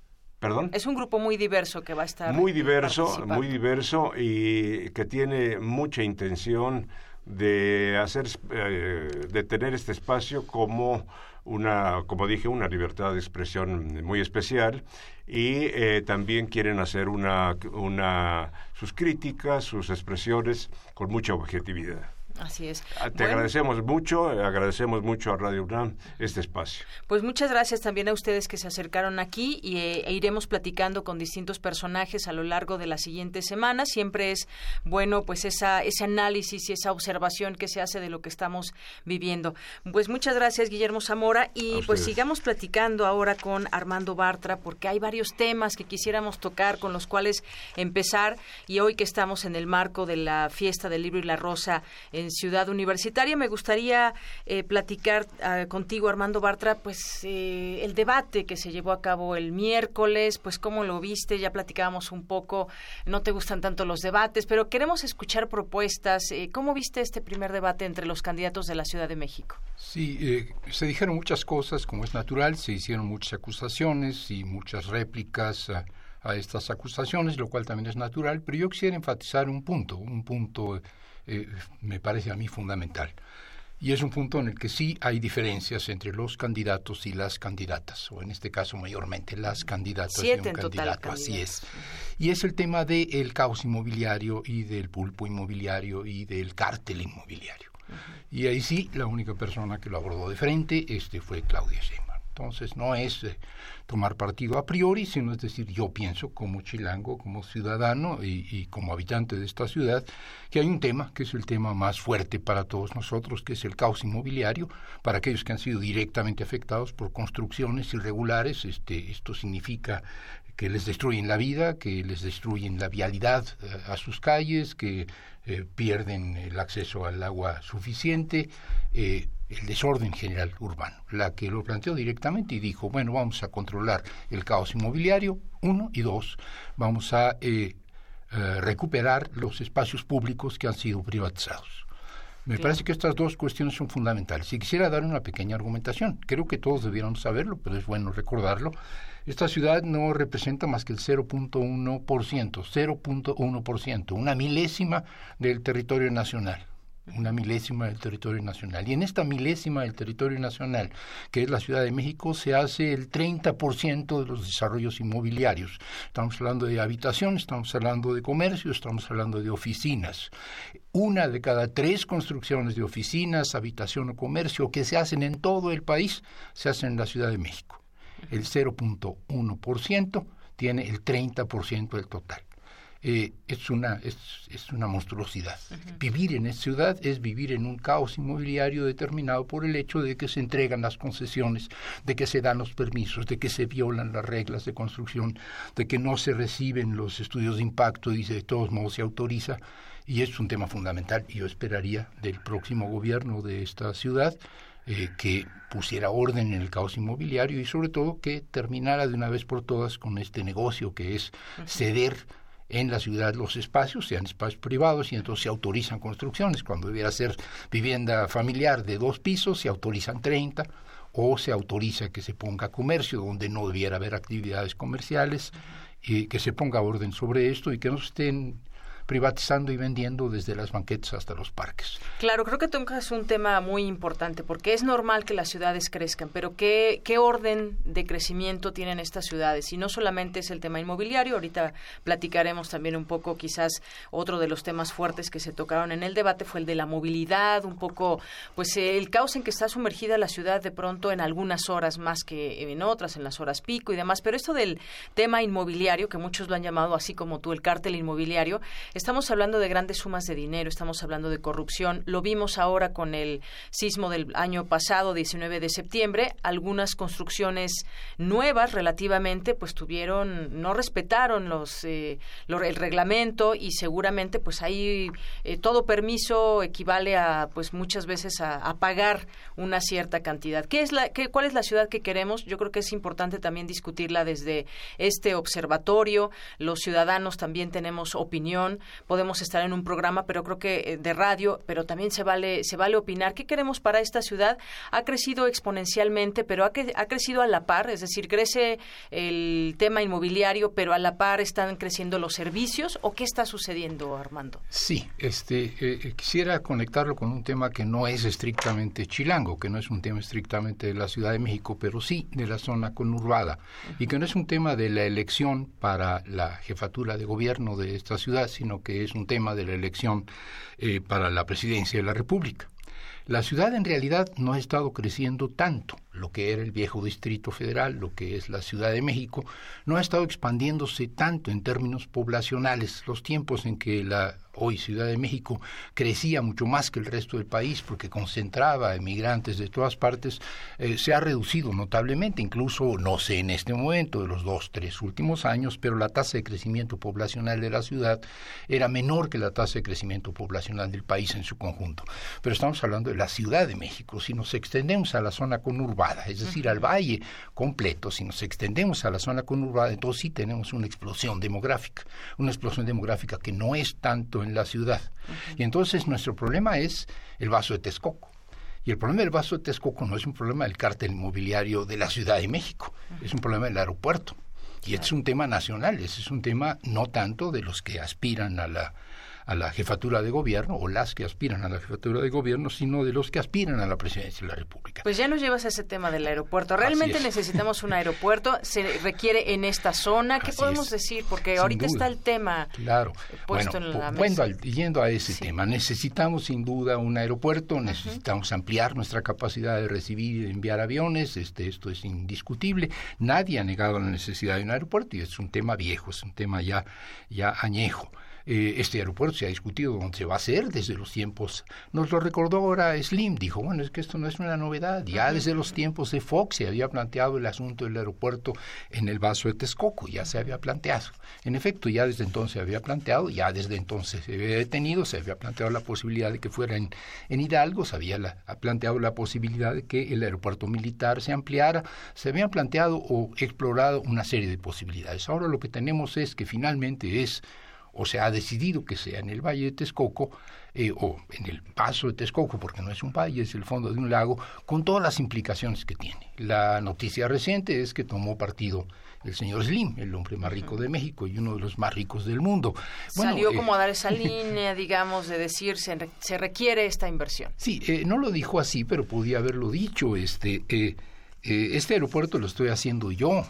¿Perdón? Es un grupo muy diverso que va a estar. Muy diverso, muy diverso y que tiene mucha intención de hacer, eh, de tener este espacio como una, como dije, una libertad de expresión muy especial y eh, también quieren hacer una, una, sus críticas, sus expresiones con mucha objetividad. Así es. Ah, te agradecemos mucho, agradecemos mucho a Radio UNAM este espacio. Pues muchas gracias también a ustedes que se acercaron aquí y, eh, e iremos platicando con distintos personajes a lo largo de las siguientes semanas. Siempre es bueno pues esa, ese análisis y esa observación que se hace de lo que estamos viviendo. Pues muchas gracias Guillermo Zamora y pues sigamos platicando ahora con Armando Bartra porque hay varios temas que quisiéramos tocar con los cuales empezar y hoy que estamos en el marco de la fiesta del libro y la rosa en Ciudad Universitaria. Me gustaría eh, platicar ah, contigo, Armando Bartra, pues eh, el debate que se llevó a cabo el miércoles, pues cómo lo viste, ya platicábamos un poco, no te gustan tanto los debates, pero queremos escuchar propuestas. Eh, ¿Cómo viste este primer debate entre los candidatos de la Ciudad de México? Sí, se dijeron muchas cosas, como es natural, se hicieron muchas acusaciones y muchas réplicas. a estas acusaciones, lo cual también es natural, pero yo quisiera enfatizar un punto, un punto eh, me parece a mí fundamental. Y es un punto en el que sí hay diferencias entre los candidatos y las candidatas, o en este caso mayormente las candidatas y un candidato, así es. Y es el tema del caos inmobiliario y del pulpo inmobiliario y del cártel inmobiliario. Y ahí sí, la única persona que lo abordó de frente este fue Claudia Sheinbaum. Entonces no es eh, tomar partido a priori, sino es decir, yo pienso como chilango, como ciudadano y, como habitante de esta ciudad, que hay un tema que es el tema más fuerte para todos nosotros, que es el caos inmobiliario, para aquellos que han sido directamente afectados por construcciones irregulares. Este, esto significa que les destruyen la vida, que les destruyen la vialidad eh, a sus calles, que eh, pierden el acceso al agua suficiente, el desorden general urbano. La que lo planteó directamente y dijo, bueno, vamos a controlar el caos inmobiliario, uno, y dos, vamos a recuperar los espacios públicos que han sido privatizados. Me parece que estas dos cuestiones son fundamentales. Y quisiera dar una pequeña argumentación. Creo que todos debieron saberlo, pero es bueno recordarlo. Esta ciudad no representa más que el 0.1%, 0.1%, una milésima del territorio nacional una milésima del territorio nacional. Y en esta milésima del territorio nacional, que es la Ciudad de México, se hace el 30% de los desarrollos inmobiliarios. Estamos hablando de habitación, estamos hablando de comercio, estamos hablando de oficinas. Una de cada tres construcciones de oficinas, habitación o comercio que se hacen en todo el país se hacen en la Ciudad de México el 0.1% tiene el 30% del total. Eh, es, una, es, es, una monstruosidad. Vivir en esta ciudad es vivir en un caos inmobiliario determinado por el hecho de que se entregan las concesiones, de que se dan los permisos, de que se violan las reglas de construcción, de que no se reciben los estudios de impacto y de todos modos se autoriza. Y es un tema fundamental. Yo esperaría del próximo gobierno de esta ciudad eh, que pusiera orden en el caos inmobiliario y sobre todo que terminara de una vez por todas con este negocio que es ceder en la ciudad los espacios, sean espacios privados, y entonces se autorizan construcciones. Cuando debiera ser vivienda familiar de dos pisos, se autorizan 30, o se autoriza que se ponga comercio donde no debiera haber actividades comerciales, y que se ponga orden sobre esto y que no estén privatizando y vendiendo desde las banquetas hasta los parques. Claro, creo que es un tema muy importante porque es normal que las ciudades crezcan, pero ¿qué, ¿qué orden de crecimiento tienen estas ciudades? Y no solamente es el tema inmobiliario, ahorita platicaremos también un poco, quizás otro de los temas fuertes que se tocaron en el debate fue el de la movilidad, un poco, pues el caos en que está sumergida la ciudad de pronto en algunas horas más que en otras, en las horas pico y demás, pero esto del tema inmobiliario, que muchos lo han llamado así como tú, el cártel inmobiliario, Estamos hablando de grandes sumas de dinero, estamos hablando de corrupción. Lo vimos ahora con el sismo del año pasado, 19 de septiembre. Algunas construcciones nuevas relativamente, pues tuvieron, no respetaron los, eh, el reglamento y seguramente, pues ahí eh, todo permiso equivale a, pues muchas veces a, pagar una cierta cantidad. ¿Qué es la, qué, ¿Cuál es la ciudad que queremos? Yo creo que es importante también discutirla desde este observatorio. Los ciudadanos también tenemos opinión podemos estar en un programa, pero creo que eh, de radio, pero también se vale, se vale opinar. ¿Qué queremos para esta ciudad? Ha crecido exponencialmente, pero ha, ha crecido a la par, es decir, crece el tema inmobiliario, pero a la par están creciendo los servicios, ¿o qué está sucediendo, Armando? Sí, este, eh, eh, quisiera conectarlo con un tema que no es estrictamente chilango, que no es un tema estrictamente de la Ciudad de México, pero sí de la zona conurbada, y que no es un tema de la elección para la jefatura de gobierno de esta ciudad, sino que es un tema de la elección eh, para la presidencia de la República. La ciudad en realidad no ha estado creciendo tanto. Lo que era el viejo Distrito Federal, lo que es la Ciudad de México, no ha estado expandiéndose tanto en términos poblacionales. Los tiempos en que la hoy Ciudad de México crecía mucho más que el resto del país porque concentraba emigrantes de todas partes, eh, se ha reducido notablemente, incluso no sé en este momento de los dos, tres últimos años, pero la tasa de crecimiento poblacional de la ciudad era menor que la tasa de crecimiento poblacional del país en su conjunto. Pero estamos hablando de la Ciudad de México. Si nos extendemos a la zona conurbada, es decir, al valle completo, si nos extendemos a la zona conurbada, entonces sí tenemos una explosión demográfica, una explosión demográfica que no es tanto en la ciudad. Y entonces nuestro problema es el vaso de Texcoco. Y el problema del vaso de Texcoco no es un problema del cártel inmobiliario de la Ciudad de México, es un problema del aeropuerto. Y es un tema nacional, ese es un tema no tanto de los que aspiran a la, a la jefatura de gobierno o las que aspiran a la jefatura de gobierno, sino de los que aspiran a la presidencia de la República. Pues ya nos llevas a ese tema del aeropuerto. ¿Realmente necesitamos un aeropuerto? ¿Se requiere en esta zona? ¿Qué podemos decir? Porque ahorita está el tema claro. puesto bueno, en la mesa. yendo a ese tema, necesitamos sin duda un aeropuerto, necesitamos ampliar nuestra capacidad de recibir y de enviar aviones, este, esto es indiscutible. Nadie ha negado la necesidad de un aeropuerto y es un tema viejo, es un tema ya, ya añejo. Eh, este aeropuerto se ha discutido dónde se va a hacer desde los tiempos. Nos lo recordó ahora Slim, dijo, bueno, es que esto no es una novedad. Ya desde los tiempos de Fox se había planteado el asunto del aeropuerto en el vaso de Texcoco, ya se había planteado. En efecto, ya desde entonces se había planteado, ya desde entonces se había detenido, se había planteado la posibilidad de que fuera en, Hidalgo, se había planteado la posibilidad de que el aeropuerto militar se ampliara, se habían planteado o explorado una serie de posibilidades. Ahora lo que tenemos es que finalmente es o se ha decidido que sea en el Valle de Texcoco eh, o en el paso de Texcoco, porque no es un valle, es el fondo de un lago, con todas las implicaciones que tiene. La noticia reciente es que tomó partido el señor Slim, el hombre más rico de México y uno de los más ricos del mundo. Salió eh, como a dar esa *laughs* línea, digamos, de decir se, se requiere esta inversión. Sí, eh, no lo dijo así, pero podía haberlo dicho. Este, este aeropuerto lo estoy haciendo yo.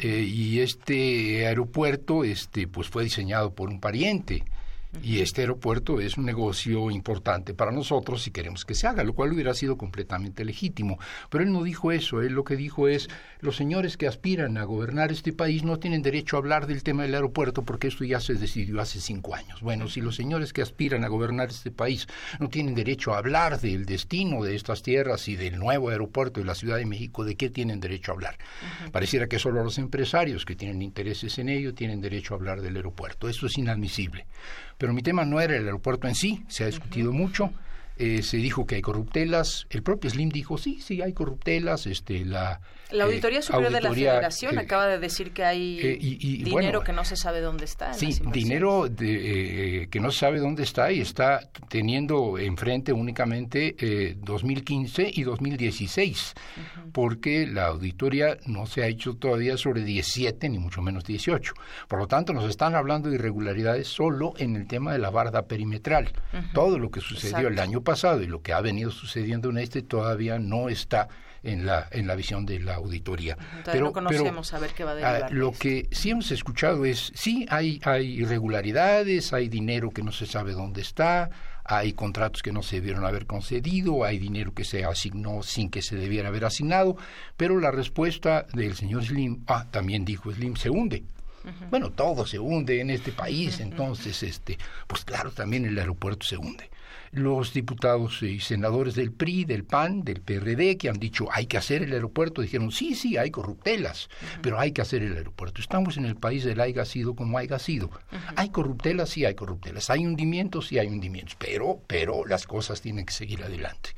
Eh, y este aeropuerto este, pues fue diseñado por un pariente. Y este aeropuerto es un negocio importante para nosotros si queremos que se haga, lo cual hubiera sido completamente legítimo. Pero él no dijo eso, él lo que dijo es, los señores que aspiran a gobernar este país no tienen derecho a hablar del tema del aeropuerto porque esto ya se decidió hace cinco años. Bueno, si los señores que aspiran a gobernar este país no tienen derecho a hablar del destino de estas tierras y del nuevo aeropuerto de la Ciudad de México, ¿de qué tienen derecho a hablar? Pareciera que solo los empresarios que tienen intereses en ello tienen derecho a hablar del aeropuerto. Esto es inadmisible. Pero mi tema no era el aeropuerto en sí, se ha discutido mucho. Eh, se dijo que hay corruptelas. El propio Slim dijo, sí, sí, hay corruptelas. Este, la, la Auditoría Superior de la Federación eh, acaba de decir que hay eh, dinero que no se sabe dónde está. Sí, dinero de, que no se sabe dónde está y está teniendo enfrente únicamente 2015 y 2016, porque la auditoría no se ha hecho todavía sobre 17 ni mucho menos 18. Por lo tanto, nos están hablando de irregularidades solo en el tema de la barda perimetral. Todo lo que sucedió el año pasado y lo que ha venido sucediendo en este todavía no está en la, en la visión de la auditoría. pero, no conocemos a ver qué va a ah, derivar. lo que sí hemos escuchado es, sí, hay, hay irregularidades, hay dinero que no se sabe dónde está, hay contratos que no se debieron haber concedido, hay dinero que se asignó sin que se debiera haber asignado, pero la respuesta del señor Slim, ah, también dijo Slim, se hunde. Bueno, todo se hunde en este país, entonces, este, pues claro, también el aeropuerto se hunde los diputados y senadores del PRI, del PAN, del PRD, que han dicho hay que hacer el aeropuerto, dijeron sí, sí, hay corruptelas, pero hay que hacer el aeropuerto. Estamos en el país del haya sido como haya sido. Hay corruptelas, sí hay corruptelas. Hay hundimientos, sí hay hundimientos, pero, pero las cosas tienen que seguir adelante.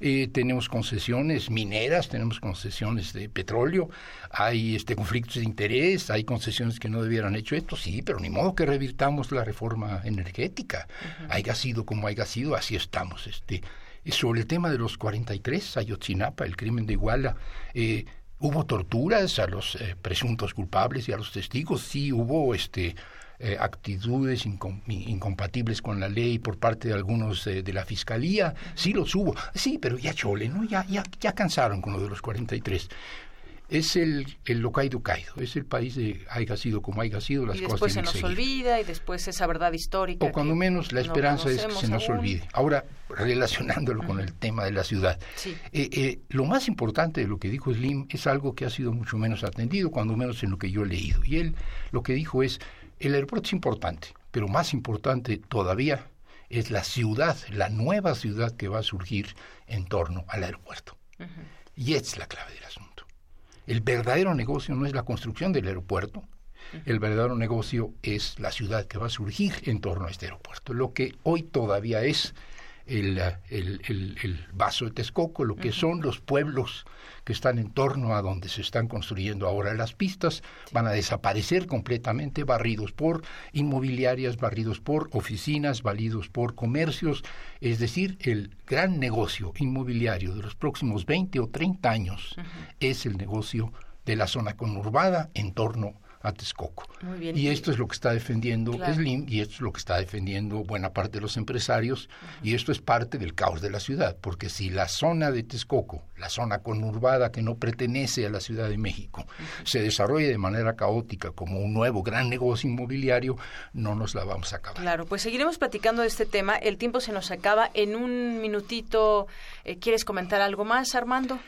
Eh, tenemos concesiones mineras, tenemos concesiones de petróleo, hay este conflictos de interés, hay concesiones que no debieran hecho esto, sí, pero ni modo que revirtamos la reforma energética. Haya sido como haya sido, así estamos. Este, sobre el tema de los 43, Ayotzinapa, el crimen de Iguala, eh, hubo torturas a los eh, presuntos culpables y a los testigos, sí hubo este eh, actitudes incompatibles con la ley por parte de algunos eh, de la fiscalía, sí los hubo, sí, pero ya chole, ¿no? Ya, ya, ya cansaron con lo de los 43 es el, el locaido caído, es el país de haya sido como haya sido, las y después se nos olvida y después esa verdad histórica. O cuando menos la esperanza es que se nos olvide. Ahora, relacionándolo con el tema de la ciudad, eh, lo más importante de lo que dijo Slim es algo que ha sido mucho menos atendido, cuando menos en lo que yo he leído. Y él lo que dijo es, el aeropuerto es importante, pero más importante todavía es la ciudad, la nueva ciudad que va a surgir en torno al aeropuerto. Y es la clave del asunto. El verdadero negocio no es la construcción del aeropuerto, el verdadero negocio es la ciudad que va a surgir en torno a este aeropuerto. Lo que hoy todavía es el, el, vaso de Texcoco, lo que son los pueblos que están en torno a donde se están construyendo ahora las pistas, van a desaparecer completamente, barridos por inmobiliarias, barridos por oficinas, barridos por comercios, es decir, el gran negocio inmobiliario de los próximos 20 o 30 años es el negocio de la zona conurbada en torno a Texcoco. Muy bien. Y esto es lo que está defendiendo Claro. Slim y esto es lo que está defendiendo buena parte de los empresarios y esto es parte del caos de la ciudad, porque si la zona de Texcoco, la zona conurbada que no pertenece a la Ciudad de México, se desarrolla de manera caótica como un nuevo gran negocio inmobiliario, no nos la vamos a acabar. Claro, pues seguiremos platicando de este tema. El tiempo se nos acaba. En un minutito, eh, ¿quieres comentar algo más, Armando?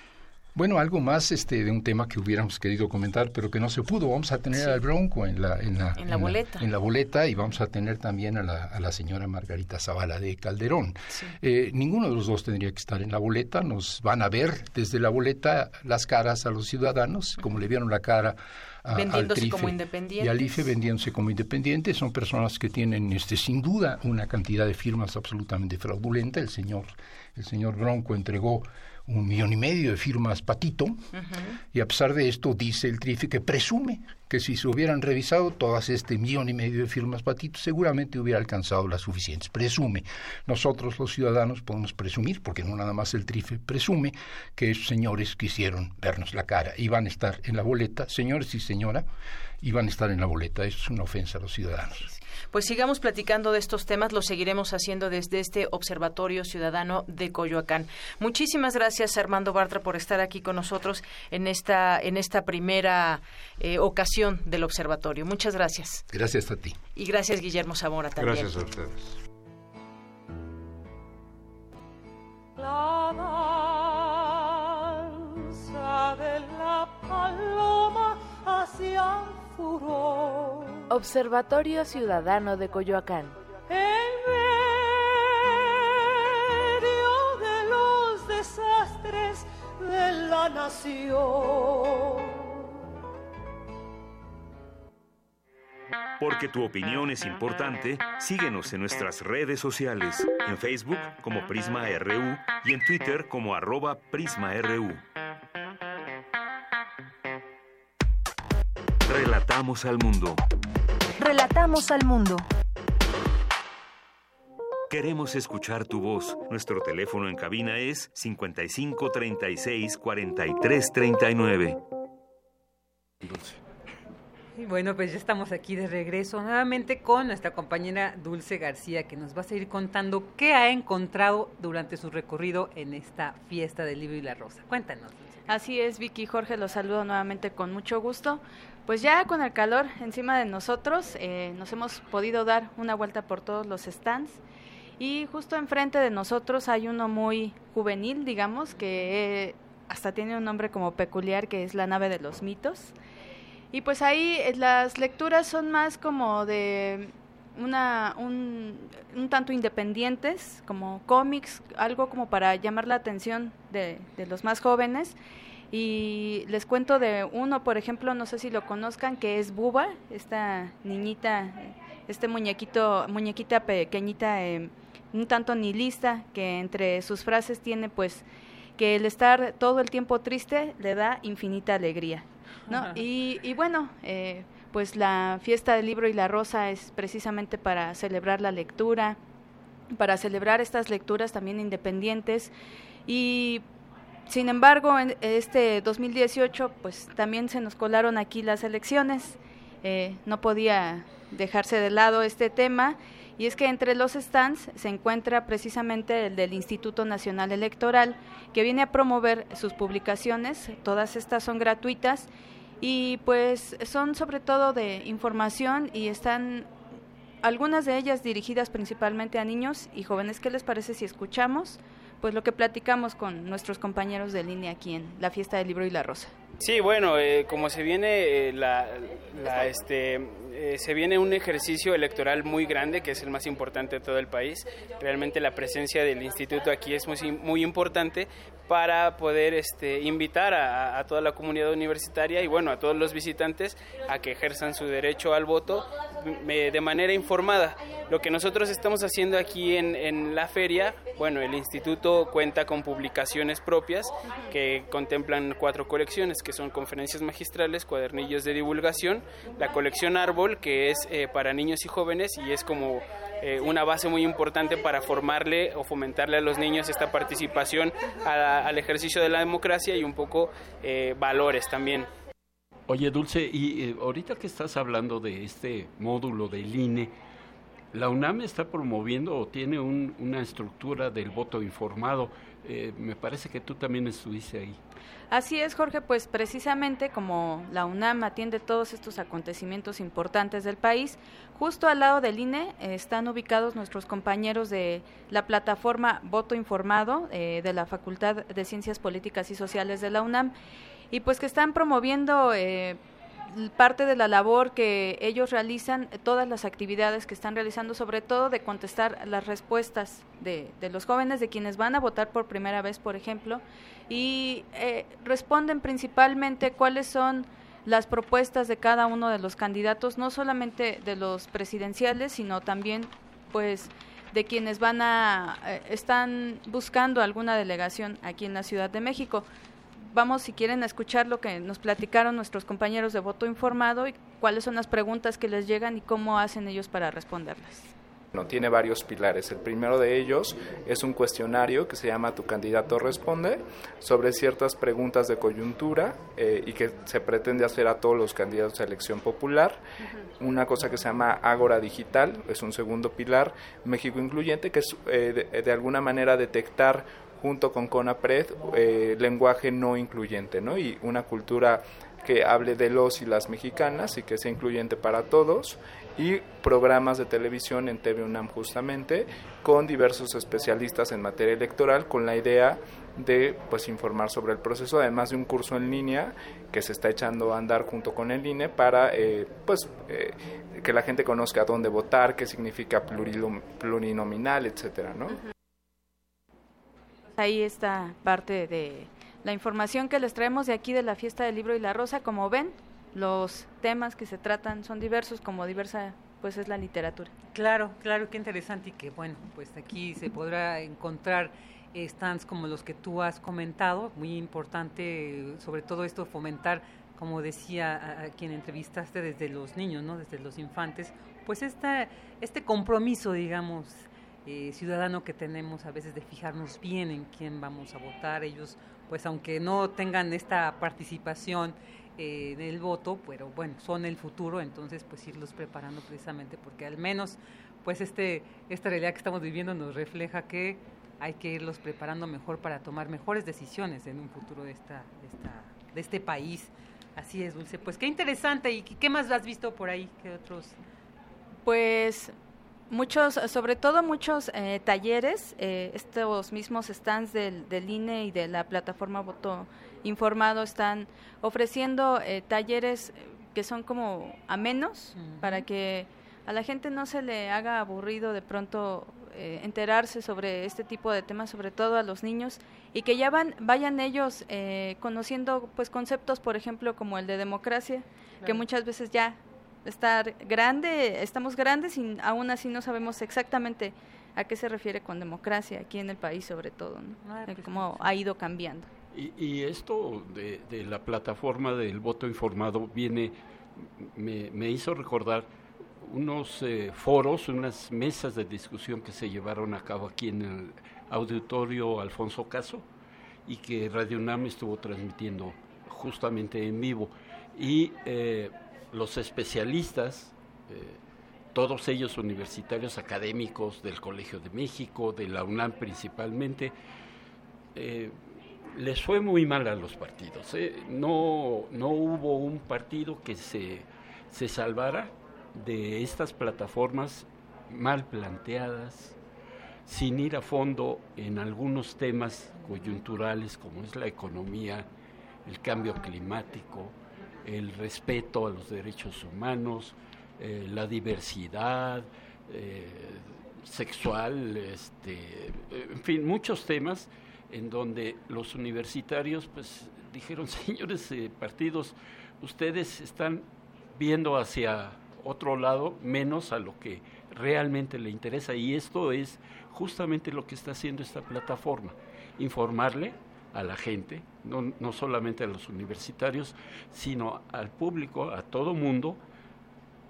Bueno, algo más este de un tema que hubiéramos querido comentar, pero que no se pudo. Vamos a tener Sí. al Bronco en la en la, En la boleta. en la boleta y vamos a tener también a la, a la señora Margarita Zavala de Calderón. Eh, ninguno de los dos tendría que estar en la boleta. Nos van a ver desde la boleta las caras a los ciudadanos, como le vieron la cara a, al Vendiéndose Trife como y independientes. al IFE vendiéndose como independientes. Son personas que tienen, este, sin duda, una cantidad de firmas absolutamente fraudulenta. El señor, el señor Bronco entregó un millón y medio de firmas patito y a pesar de esto dice el Trife que presume que si se hubieran revisado todas este millón y medio de firmas patito seguramente hubiera alcanzado las suficientes. Presume. Nosotros los ciudadanos podemos presumir, porque no nada más el Trife presume, que esos señores quisieron vernos la cara y van a estar en la boleta, señores y señora, y van a estar en la boleta. Eso es una ofensa a los ciudadanos. Pues sigamos platicando de estos temas, lo seguiremos haciendo desde este Observatorio Ciudadano de Coyoacán. Muchísimas gracias Armando Bartra por estar aquí con nosotros en esta en esta primera eh, ocasión del observatorio. Muchas gracias. Gracias a ti. Y gracias Guillermo Zamora también. Gracias a ustedes. La danza de la paloma hacia el furor. Observatorio Ciudadano de Coyoacán. En medio de los desastres de la nación. Porque tu opinión es importante, síguenos en nuestras redes sociales, en Facebook como Prisma RU y en Twitter como arroba PrismaRU. Relatamos al mundo. Relatamos al mundo. Queremos escuchar tu voz. Nuestro teléfono en cabina es 55 36 43 39. Y bueno, pues ya estamos aquí de regreso nuevamente con nuestra compañera Dulce García, que nos va a seguir contando qué ha encontrado durante su recorrido en esta fiesta del libro y la rosa. Cuéntanos. Dulce. Así es, Vicky Jorge, los saludo nuevamente con mucho gusto. Pues ya con el calor encima de nosotros, eh, nos hemos podido dar una vuelta por todos los stands y justo enfrente de nosotros hay uno muy juvenil, digamos, que eh, hasta tiene un nombre como peculiar, que es la nave de los mitos. Y pues ahí eh, las lecturas son más como de una, un, tanto independientes, como cómics, algo como para llamar la atención de los más jóvenes. Y les cuento de uno, por ejemplo, no sé si lo conozcan, que es Buba, esta niñita, este muñequito, muñequita pequeñita, eh, un tanto nihilista, que entre sus frases tiene pues que el estar todo el tiempo triste le da infinita alegría. ¿no? Y, y bueno, eh, pues la fiesta del libro y la rosa es precisamente para celebrar la lectura, para celebrar estas lecturas también independientes y sin embargo en este 2018 pues también se nos colaron aquí las elecciones, Eh, no podía dejarse de lado este tema y es que entre los stands se encuentra precisamente el del Instituto Nacional Electoral que viene a promover sus publicaciones, todas estas son gratuitas y pues son sobre todo de información y están algunas de ellas dirigidas principalmente a niños y jóvenes. ¿Qué les parece si escuchamos? Pues lo que platicamos con nuestros compañeros de línea aquí en la fiesta del libro y la rosa. Sí, bueno, eh, como se viene eh, la, la, este, eh, se viene un ejercicio electoral muy grande, que es el más importante de todo el país. Realmente la presencia del instituto aquí es muy, muy importante para poder este, invitar a, a toda la comunidad universitaria y bueno a todos los visitantes a que ejerzan su derecho al voto mm, de manera informada. Lo que nosotros estamos haciendo aquí en, en la feria, bueno, el instituto cuenta con publicaciones propias que contemplan cuatro colecciones, que son conferencias magistrales, cuadernillos de divulgación, la colección Árbol, que es eh, para niños y jóvenes y es como eh, una base muy importante para formarle o fomentarle a los niños esta participación a- al ejercicio de la democracia y un poco eh, valores también. Oye, Dulce, y ahorita que estás hablando de este módulo del INE, la UNAM está promoviendo o tiene una estructura del voto informado. Me parece que tú también estuviste ahí. Así es, Jorge, pues precisamente como la UNAM atiende todos estos acontecimientos importantes del país, justo al lado del INE eh, están ubicados nuestros compañeros de la plataforma Voto Informado eh, de la Facultad de Ciencias Políticas y Sociales de la UNAM y pues que están promoviendo eh, parte de la labor que ellos realizan, todas las actividades que están realizando, sobre todo de contestar las respuestas de, de los jóvenes, de quienes van a votar por primera vez, por ejemplo, y eh, responden principalmente cuáles son las propuestas de cada uno de los candidatos, no solamente de los presidenciales, sino también, pues, de quienes van a eh, están buscando alguna delegación aquí en la Ciudad de México vamos, si quieren, a escuchar lo que nos platicaron nuestros compañeros de voto informado y cuáles son las preguntas que les llegan y cómo hacen ellos para responderlas. No, tiene varios pilares. El primero de ellos es un cuestionario que se llama Tu candidato responde sobre ciertas preguntas de coyuntura eh, y que se pretende hacer a todos los candidatos a elección popular. Una cosa que se llama Ágora Digital es un segundo pilar. México Incluyente, que es eh, de alguna manera detectar junto con CONAPRED, eh, lenguaje no incluyente, ¿no? Y una cultura que hable de los y las mexicanas y que sea incluyente para todos y programas de televisión en TV UNAM justamente con diversos especialistas en materia electoral con la idea de pues informar sobre el proceso además de un curso en línea que se está echando a andar junto con el INE para eh, pues eh, que la gente conozca dónde votar qué significa plurinominal etcétera no ahí está parte de la información que les traemos de aquí de la fiesta del libro y la rosa. Como ven, los temas que se tratan son diversos, como diversa pues es la literatura. Claro, claro, qué interesante y que bueno, pues aquí se podrá encontrar stands como los que tú has comentado, muy importante sobre todo esto fomentar, como decía a, quien entrevistaste desde los niños, ¿no? Desde los infantes, pues esta, este compromiso, digamos, eh, ciudadano que tenemos a veces de fijarnos bien en quién vamos a votar. Ellos, pues aunque no tengan esta participación eh, en el voto, pero bueno, son el futuro, entonces pues irlos preparando precisamente porque al menos pues este esta realidad que estamos viviendo nos refleja que hay que irlos preparando mejor para tomar mejores decisiones en un futuro de esta de, esta, de este país. Así es, Dulce. Pues qué interesante. ¿Y qué más has visto por ahí? ¿Qué otros? Pues muchos, sobre todo muchos eh, talleres, eh, estos mismos stands del, del, INE y de la plataforma Voto Informado están ofreciendo eh, talleres que son como amenos para que a la gente no se le haga aburrido de pronto enterarse sobre este tipo de temas, sobre todo a los niños, y que ya van, vayan ellos conociendo pues conceptos, por ejemplo, como el de democracia, que muchas veces ya estar grande, estamos grandes y aún así no sabemos exactamente a qué se refiere con democracia aquí en el país sobre todo, ah, pues cómo ha ido cambiando. Y, esto de, la plataforma del voto informado viene, me, hizo recordar unos eh, foros, unas mesas de discusión que se llevaron a cabo aquí en el auditorio Alfonso Caso y que Radio UNAM estuvo transmitiendo justamente en vivo. Y eh, los especialistas, eh, todos ellos universitarios académicos del Colegio de México, de la UNAM principalmente, eh, les fue muy mal a los partidos. ¿eh? No, no hubo un partido que se, se salvara de estas plataformas mal planteadas, sin ir a fondo en algunos temas coyunturales como es la economía, el cambio climático, el respeto a los derechos humanos, eh, la diversidad eh, sexual, este, en fin, muchos temas en donde los universitarios pues dijeron, *laughs* señores eh, partidos, ustedes están viendo hacia otro lado menos a lo que realmente le interesa y esto es justamente lo que está haciendo esta plataforma, informarle a la gente, no, no solamente a los universitarios, sino al público, a todo mundo,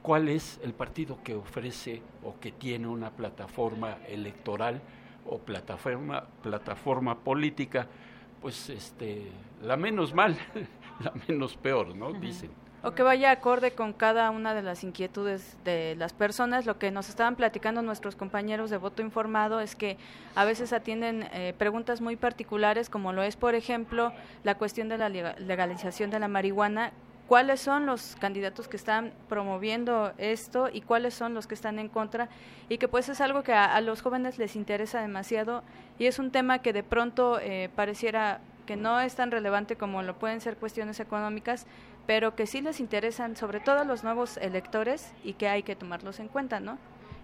cuál es el partido que ofrece o que tiene una plataforma electoral o plataforma, plataforma política, pues este, la menos mal, *laughs* la menos peor, ¿no? Dicen. O que vaya acorde con cada una de las inquietudes de las personas. Lo que nos estaban platicando nuestros compañeros de voto informado es que a veces atienden eh, preguntas muy particulares, como lo es, por ejemplo, la cuestión de la legalización de la marihuana. ¿Cuáles son los candidatos que están promoviendo esto y cuáles son los que están en contra? Y que pues es algo que a, los jóvenes les interesa demasiado y es un tema que de pronto eh, pareciera que no es tan relevante como lo pueden ser cuestiones económicas, pero que sí les interesan sobre todo a los nuevos electores y que hay que tomarlos en cuenta, ¿no?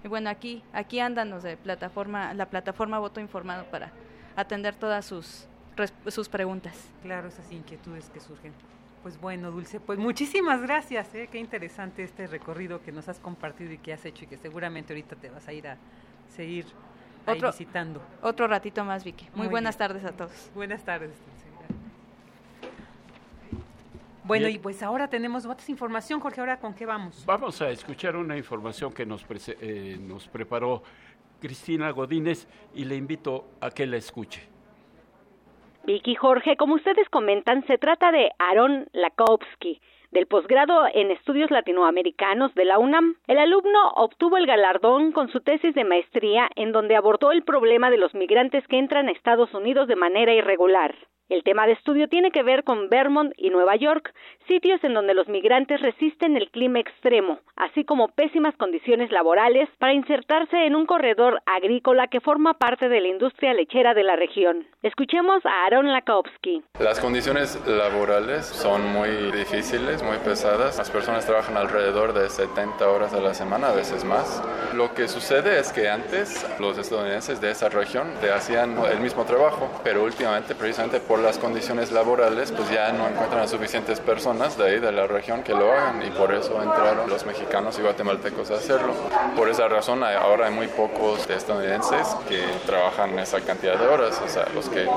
Y bueno, aquí aquí andan los de plataforma la plataforma Voto Informado para atender todas sus sus preguntas. Claro, esas inquietudes que surgen. Pues bueno, Dulce, pues muchísimas gracias, ¿eh? qué interesante este recorrido que nos has compartido y que has hecho y que seguramente ahorita te vas a ir a seguir visitando. Otro ratito más, Vicky. Muy, buenas tardes a todos. Buenas tardes. Bueno, y pues ahora tenemos otras información, Jorge, ¿ahora con qué vamos? Vamos a escuchar una información que nos, eh, nos preparó Cristina Godínez y le invito a que la escuche. Vicky Jorge, como ustedes comentan, se trata de Aaron Lakowski, del posgrado en estudios latinoamericanos de la UNAM. El alumno obtuvo el galardón con su tesis de maestría en donde abordó el problema de los migrantes que entran a Estados Unidos de manera irregular. El tema de estudio tiene que ver con Vermont y Nueva York, sitios en donde los migrantes resisten el clima extremo, así como pésimas condiciones laborales para insertarse en un corredor agrícola que forma parte de la industria lechera de la región. Escuchemos a Aaron Lakowski. Las condiciones laborales son muy difíciles, muy pesadas. Las personas trabajan alrededor de 70 horas a la semana, a veces más. Lo que sucede es que antes los estadounidenses de esa región te hacían el mismo trabajo, pero últimamente precisamente por las condiciones laborales, pues ya no encuentran a suficientes personas de ahí, de la región, que lo hagan y por eso entraron los mexicanos y guatemaltecos a hacerlo. Por esa razón ahora hay muy pocos estadounidenses que trabajan esa cantidad de horas, o sea, los que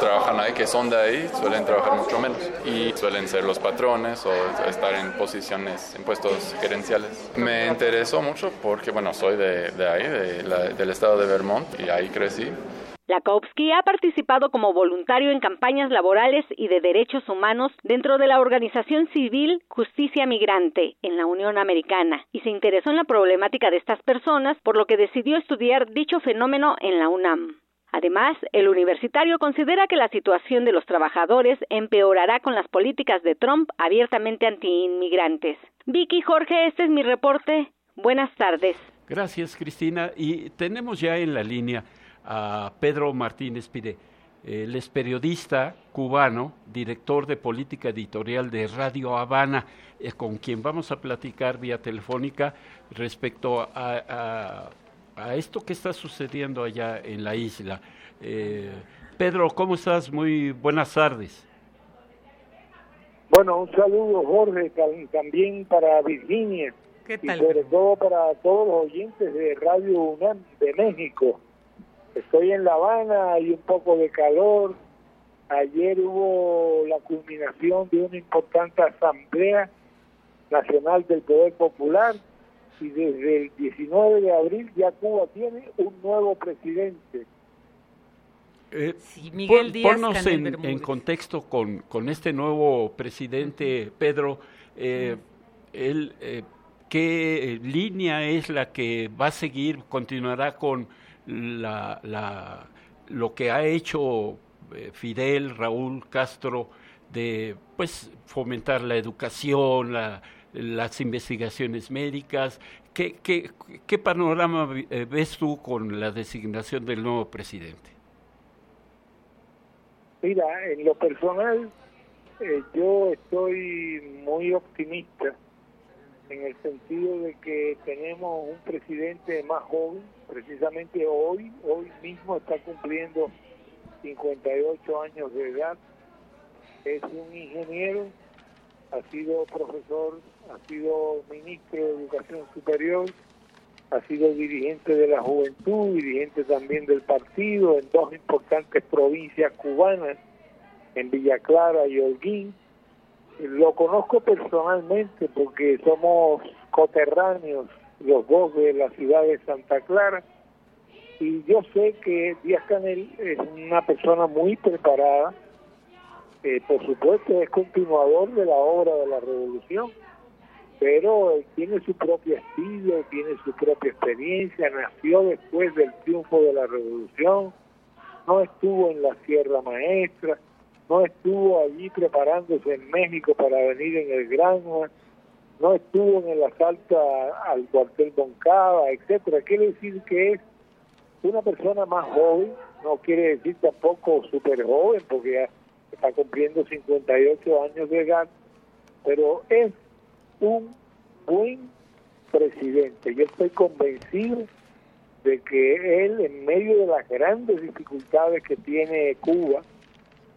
trabajan ahí, que son de ahí, suelen trabajar mucho menos y suelen ser los patrones o estar en posiciones, en puestos gerenciales. Me interesó mucho porque, bueno, soy de, de ahí, de del estado de Vermont y ahí crecí Lakowski ha participado como voluntario en campañas laborales y de derechos humanos dentro de la organización civil Justicia Migrante en la Unión Americana y se interesó en la problemática de estas personas, por lo que decidió estudiar dicho fenómeno en la UNAM. Además, el universitario considera que la situación de los trabajadores empeorará con las políticas de Trump abiertamente antiinmigrantes. Vicky Jorge, este es mi reporte. Buenas tardes. Gracias, Cristina. Y tenemos ya en la línea a Pedro Martínez Pide. Él es periodista cubano, director de política editorial de Radio Habana, eh, con quien vamos a platicar vía telefónica respecto a, esto que está sucediendo allá en la isla. Eh, Pedro, ¿cómo estás? Muy buenas tardes. Bueno, un saludo, Jorge, también para Virginia. Y sobre todo para todos los oyentes de Radio UNAM de México. Estoy en La Habana, hay un poco de calor. Ayer hubo la culminación de una importante asamblea nacional del Poder Popular y desde el 19 de abril ya Cuba tiene un nuevo presidente. Eh, Miguel Díaz ponnos en, contexto con, con, este nuevo presidente, Pedro. Eh, él, eh, ¿Qué línea es la que va a seguir? ¿Continuará con la, la, lo que ha hecho eh, Fidel, Raúl Castro, de pues fomentar la educación, las investigaciones médicas. ¿Qué, qué, qué panorama eh, ves tú con la designación del nuevo presidente? Mira, en lo personal, eh, yo estoy muy optimista en el sentido de que tenemos un presidente más joven, precisamente hoy, hoy mismo está cumpliendo 58 años de edad, es un ingeniero, ha sido profesor, ha sido ministro de Educación Superior, ha sido dirigente de la juventud, dirigente también del partido en dos importantes provincias cubanas, en Villa Clara y Holguín lo conozco personalmente porque somos coterráneos los dos de la ciudad de Santa Clara y yo sé que Díaz Canel es una persona muy preparada, eh, por supuesto es continuador de la obra de la revolución, pero eh, tiene su propio estilo, tiene su propia experiencia, nació después del triunfo de la revolución, no estuvo en la Sierra Maestra, no estuvo allí preparándose en México para venir en el Granma, no estuvo en el asalto al cuartel Moncada, etcétera. Quiere decir que es una persona más joven, no quiere decir tampoco súper joven, porque ya está cumpliendo 58 años de edad, pero es un buen presidente. Yo estoy convencido de que él, en medio de las grandes dificultades que tiene Cuba,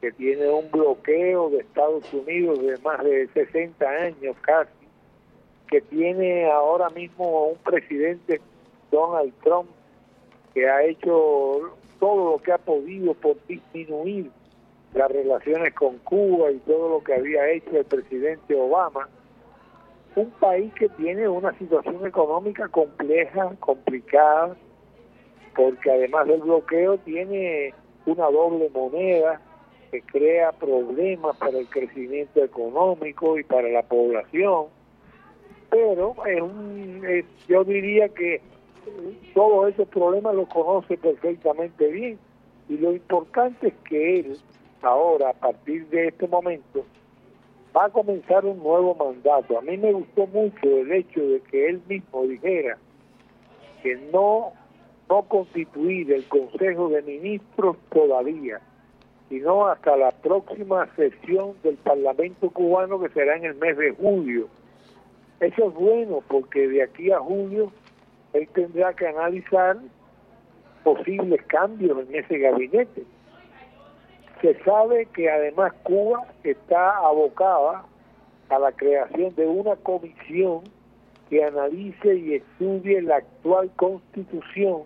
que tiene un bloqueo de Estados Unidos de más de 60 años casi, que tiene ahora mismo un presidente, Donald Trump, que ha hecho todo lo que ha podido por disminuir las relaciones con Cuba y todo lo que había hecho el presidente Obama, un país que tiene una situación económica compleja, complicada, porque además del bloqueo tiene una doble moneda que crea problemas para el crecimiento económico y para la población, pero es un, yo diría que todos esos problemas los conoce perfectamente bien. Y lo importante es que él ahora, a partir de este momento, va a comenzar un nuevo mandato. A mí me gustó mucho el hecho de que él mismo dijera que no, no constituir el Consejo de Ministros todavía, sino hasta la próxima sesión del Parlamento cubano que será en el mes de julio. Eso es bueno porque de aquí a julio él tendrá que analizar posibles cambios en ese gabinete se sabe que además Cuba está abocada a la creación de una comisión que analice y estudie la actual constitución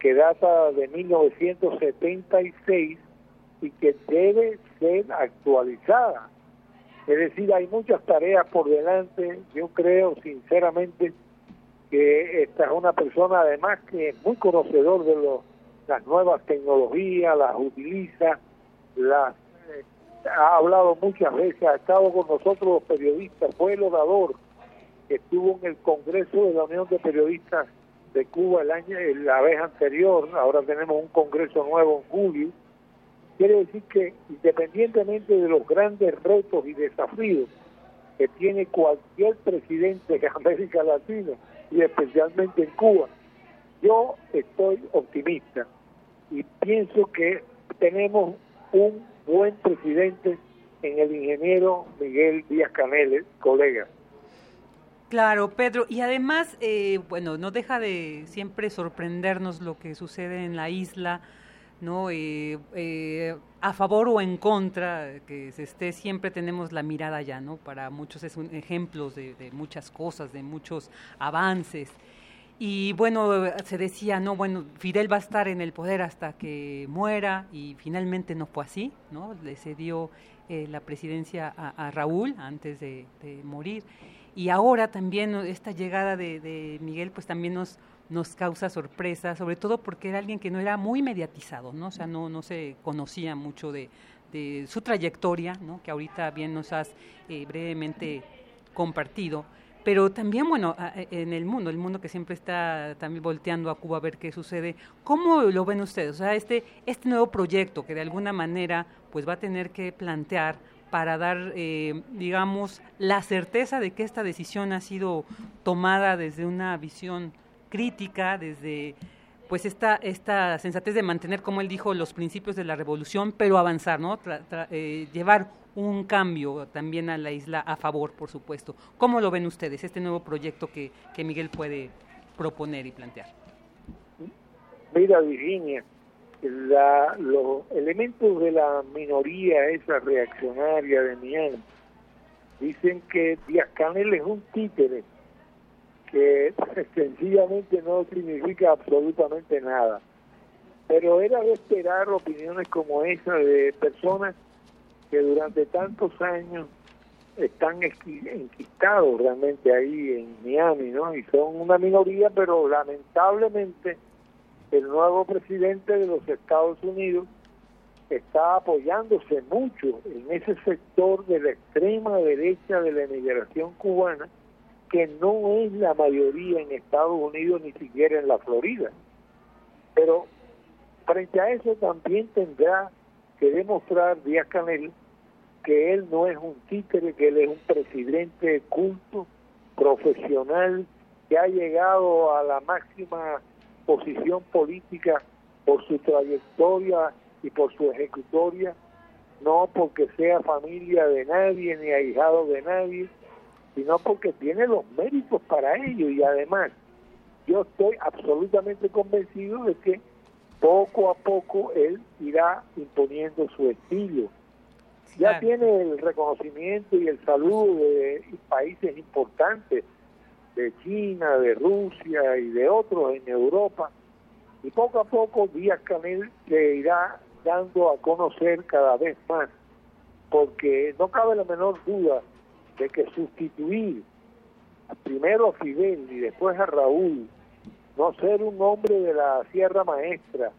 que data de 1976 y que debe ser actualizada. Es decir, hay muchas tareas por delante. Yo creo sinceramente que esta es una persona además que es muy conocedor de los, las nuevas tecnologías, las utiliza la, eh, ha hablado muchas veces, ha estado con nosotros los periodistas, fue el orador que estuvo en el Congreso de la Unión de Periodistas de Cuba el año, la vez anterior, ahora tenemos un Congreso nuevo en julio. Quiere decir que independientemente de los grandes retos y desafíos que tiene cualquier presidente de *laughs* América Latina y especialmente en Cuba, yo estoy optimista y pienso que tenemos un buen presidente en el ingeniero Miguel Díaz Canel, colega. Claro, Pedro, y además, eh, bueno, no deja de siempre sorprendernos lo que sucede en la isla, ¿no? Eh, eh, a favor o en contra, que se esté, siempre tenemos la mirada ya, ¿no? Para muchos es un ejemplo de, de muchas cosas, de muchos avances. Y bueno, se decía, no, bueno, Fidel va a estar en el poder hasta que muera y finalmente no fue así, ¿no? Le cedió eh, la presidencia a, Raúl antes de, morir. Y ahora también esta llegada de, Miguel pues también nos, nos causa sorpresa, sobre todo porque era alguien que no era muy mediatizado, ¿no? O sea, no, no se conocía mucho de, su trayectoria, ¿no? Que ahorita bien nos has eh, brevemente compartido pero también, bueno, e, en el mundo, el mundo que siempre está también volteando a Cuba a ver qué sucede, ¿cómo lo ven ustedes? O sea, este, este nuevo proyecto que de alguna manera pues va a tener que plantear para dar, eh, digamos, la certeza de que esta decisión ha sido tomada desde una visión crítica, desde pues esta, esta sensatez de mantener, como él dijo, los principios de la revolución, pero avanzar, ¿no? Eh, llevar un cambio también a la isla a favor, por supuesto. ¿Cómo lo ven ustedes, este nuevo proyecto que, que Miguel puede proponer y plantear? Mira, Virginia, la, los elementos de la minoría esa reaccionaria de Miami dicen que Díaz Canel es un títere que *laughs* sencillamente no significa absolutamente nada. Pero era de esperar opiniones como esa de personas que durante tantos años están enquistados realmente ahí en Miami, ¿no? Y son una minoría, pero lamentablemente el nuevo presidente de los Estados Unidos está apoyándose mucho en ese sector de la extrema derecha de la emigración cubana, que no es la mayoría en Estados Unidos ni siquiera en la Florida. Pero frente a eso también tendrá que demostrar Díaz Canel que él no es un títere, que él es un presidente culto, profesional, que ha llegado a la máxima posición política por su trayectoria y por su ejecutoria, no porque sea familia de nadie ni ahijado de nadie, sino porque tiene los méritos para ello y además yo estoy absolutamente convencido de que poco a poco él irá imponiendo su estilo. Ya tiene el reconocimiento y el saludo de países importantes, de China, de Rusia y de otros en Europa. Y poco a poco Díaz Canel se irá dando a conocer cada vez más, porque no cabe la menor duda de que sustituir primero a Fidel y después a Raúl, no ser un hombre de la Sierra Maestra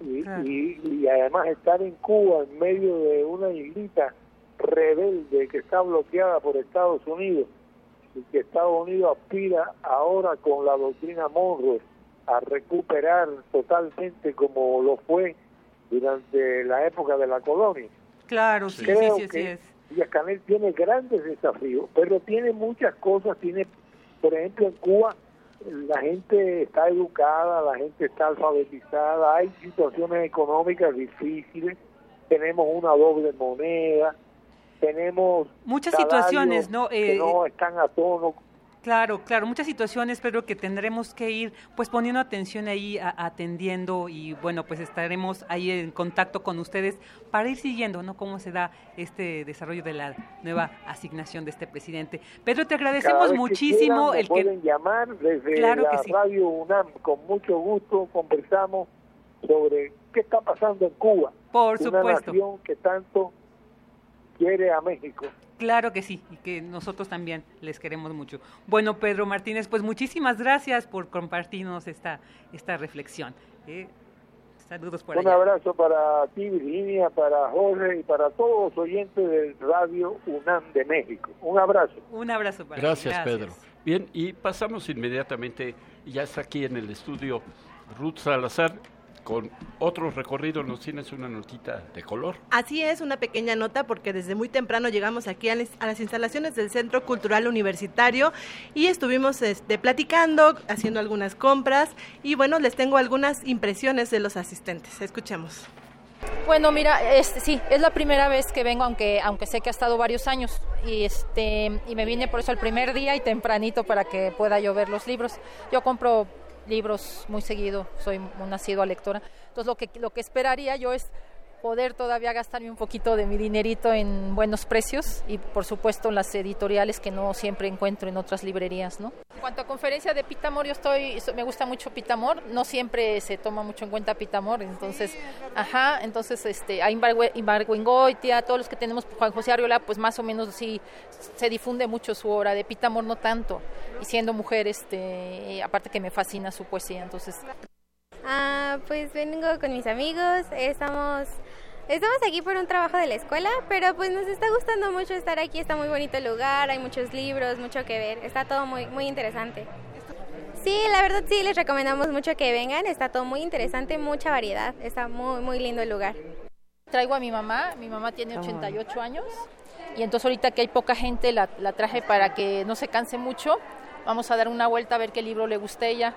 y, y, además estar en Cuba en medio de una islita rebelde que está bloqueada por Estados Unidos y que Estados Unidos aspira ahora con la doctrina Monroe a recuperar totalmente como lo fue durante la época de la colonia. Claro, sí, Creo sí, sí, que es. Canel tiene grandes desafíos, pero tiene muchas cosas. Tiene, por ejemplo, en Cuba la gente está educada, la gente está alfabetizada, hay situaciones económicas difíciles, tenemos una doble moneda, tenemos Muchas situaciones, ¿no? que Eh, no están a tono Claro, claro, muchas situaciones, pero que tendremos que ir pues poniendo atención ahí, a- atendiendo y bueno, pues estaremos ahí en contacto con ustedes para ir siguiendo, ¿no? Cómo se da este desarrollo de la nueva asignación de este presidente. Pedro, te agradecemos vez que muchísimo quieran, me el que pueden llamar desde Claro la que sí. radio UNAM con mucho gusto conversamos sobre qué está pasando en Cuba Por una supuesto. nación que tanto quiere a México Claro que sí, y que nosotros también les queremos mucho. Bueno, Pedro Martínez, pues muchísimas gracias por compartirnos esta, esta reflexión. ¿eh? Saludos por un allá. abrazo para ti Virginia para Jorge y para todos los oyentes del radio UNAM de México un abrazo Un abrazo para ti. Gracias, Pedro. Bien, y pasamos inmediatamente, ya está aquí en el estudio Ruth Salazar, con otro recorrido, nos tienes una notita de color. Así es, una pequeña nota porque desde muy temprano llegamos aquí a las, a las instalaciones del Centro Cultural Universitario y estuvimos este, platicando, haciendo algunas compras y bueno, les tengo algunas impresiones de los asistentes. Escuchemos. Bueno, mira, este, sí, es la primera vez que vengo, aunque, aunque sé que ha estado varios años. Y, este, y me vine por eso el primer día y tempranito para que pueda yo ver los libros. Yo compro libros muy seguido, soy una asidua lectora. Entonces lo que, lo que esperaría yo es poder todavía gastarme un poquito de mi dinerito en buenos precios y por supuesto las editoriales que no siempre encuentro en otras librerías, ¿no? En cuanto a conferencia de Pitamor, yo estoy, me gusta mucho Pitamor, no siempre se toma mucho en cuenta Pitamor, entonces, ajá, entonces este, a Imbargüengoitia, todos los que tenemos Juan José Arriola, pues más o menos sí se difunde mucho su obra, de Pitamor no tanto, y siendo mujer, este, aparte que me fascina su poesía, entonces Ah, pues vengo con mis amigos, estamos estamos aquí por un trabajo de la escuela, pero pues nos está gustando mucho estar aquí, está muy bonito el lugar, hay muchos libros, mucho que ver, está todo muy muy interesante. Sí, la verdad sí les recomendamos mucho que vengan, está todo muy interesante, mucha variedad, está muy muy lindo el lugar. Traigo a mi mamá, mi mamá tiene 88 años y entonces ahorita que hay poca gente la, la traje para que no se canse mucho. Vamos a dar una vuelta a ver qué libro le guste a ella.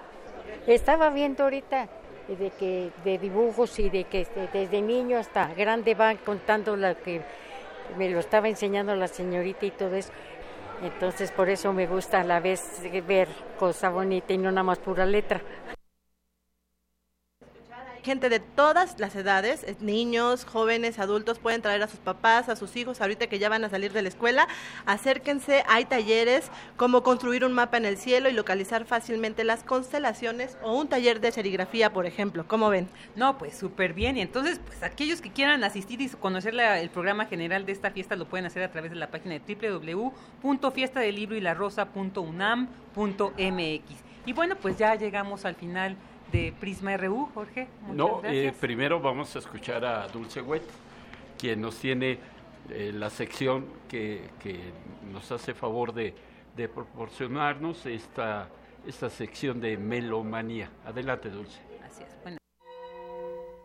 Estaba viendo ahorita de que de dibujos y de que este, desde niño hasta grande va contando lo que me lo estaba enseñando la señorita y todo eso. Entonces por eso me gusta a la vez ver cosa bonita y no nada más pura letra. Gente de todas las edades, eh, niños, jóvenes, adultos, pueden traer a sus papás, a sus hijos, ahorita que ya van a salir de la escuela. Acérquense, hay talleres como construir un mapa en el cielo y localizar fácilmente las constelaciones o un taller de serigrafía, por ejemplo. ¿Cómo ven? No, pues súper bien. Y entonces, pues aquellos que quieran asistir y conocer la- el programa general de esta fiesta lo pueden hacer a través de la página de www.fiestadelibroylarosa.unam.mx. Y bueno, pues ya llegamos al final de Prisma RU, Jorge. no, eh, primero vamos a escuchar a Dulce Wet, quien nos tiene eh, la sección que, que, nos hace favor de, de proporcionarnos esta, esta sección de melomanía. Adelante, Dulce.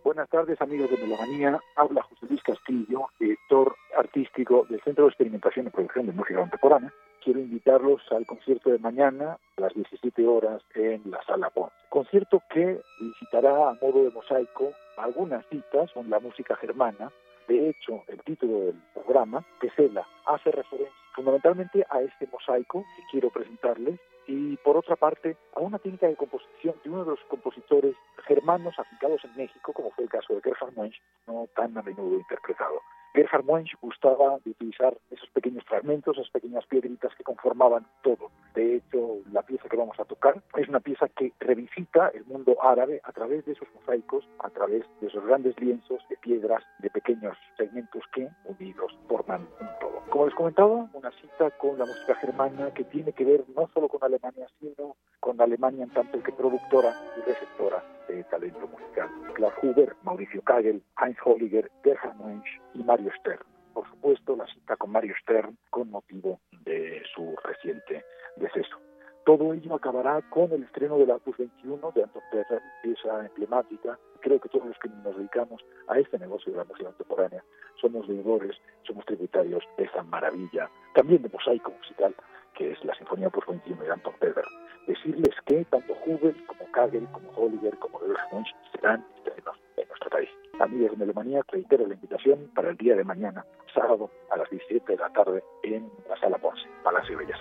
Buenas tardes, amigos de Melomanía. Habla José Luis Castillo, director artístico del Centro de Experimentación y Producción de Música Contemporánea. Quiero invitarlos al concierto de mañana a las 17 horas en la Sala Ponce. Concierto que visitará a modo de mosaico algunas citas con la música germana. De hecho, el título del programa, Pesela, hace referencia fundamentalmente a este mosaico que quiero presentarles y por otra parte a una técnica de composición de uno de los compositores germanos afincados en México, como fue el caso de Gerhard Munch, no tan a menudo interpretado. Gerhard Munch gustaba de utilizar esos pequeños fragmentos, esas pequeñas piedritas que conformaban todo. De hecho, la pieza que vamos a tocar es una pieza que revisita el mundo árabe a través de esos mosaicos, a través de esos grandes lienzos de piedras, de pequeños segmentos que, unidos, forman un todo. Como les comentaba, una cita con la música germana que tiene que ver no solo con Alemania, sino con Alemania en tanto que productora y receptora de talento musical. Klaus Huber, Mauricio Kagel, Heinz Holliger, Gerhard Munch y Mario Stern. Por supuesto, la cita con Mario Stern con motivo de su reciente deceso. Todo ello acabará con el estreno del Opus 21 de Anton Pedder, pieza emblemática. Creo que todos los que nos dedicamos a este negocio de la música contemporánea somos deudores, somos tributarios de esa maravilla, también de mosaico musical, que es la Sinfonía Opus 21 de Anton Pedder. Decirles que tanto Hubel como Kagel, como Holliger, como Munch serán estrenos en nuestro país. Amigos de Melomanía, reitero la invitación para el día de mañana, sábado a las 17 de la tarde en la Sala Ponce, Palacio Bellas.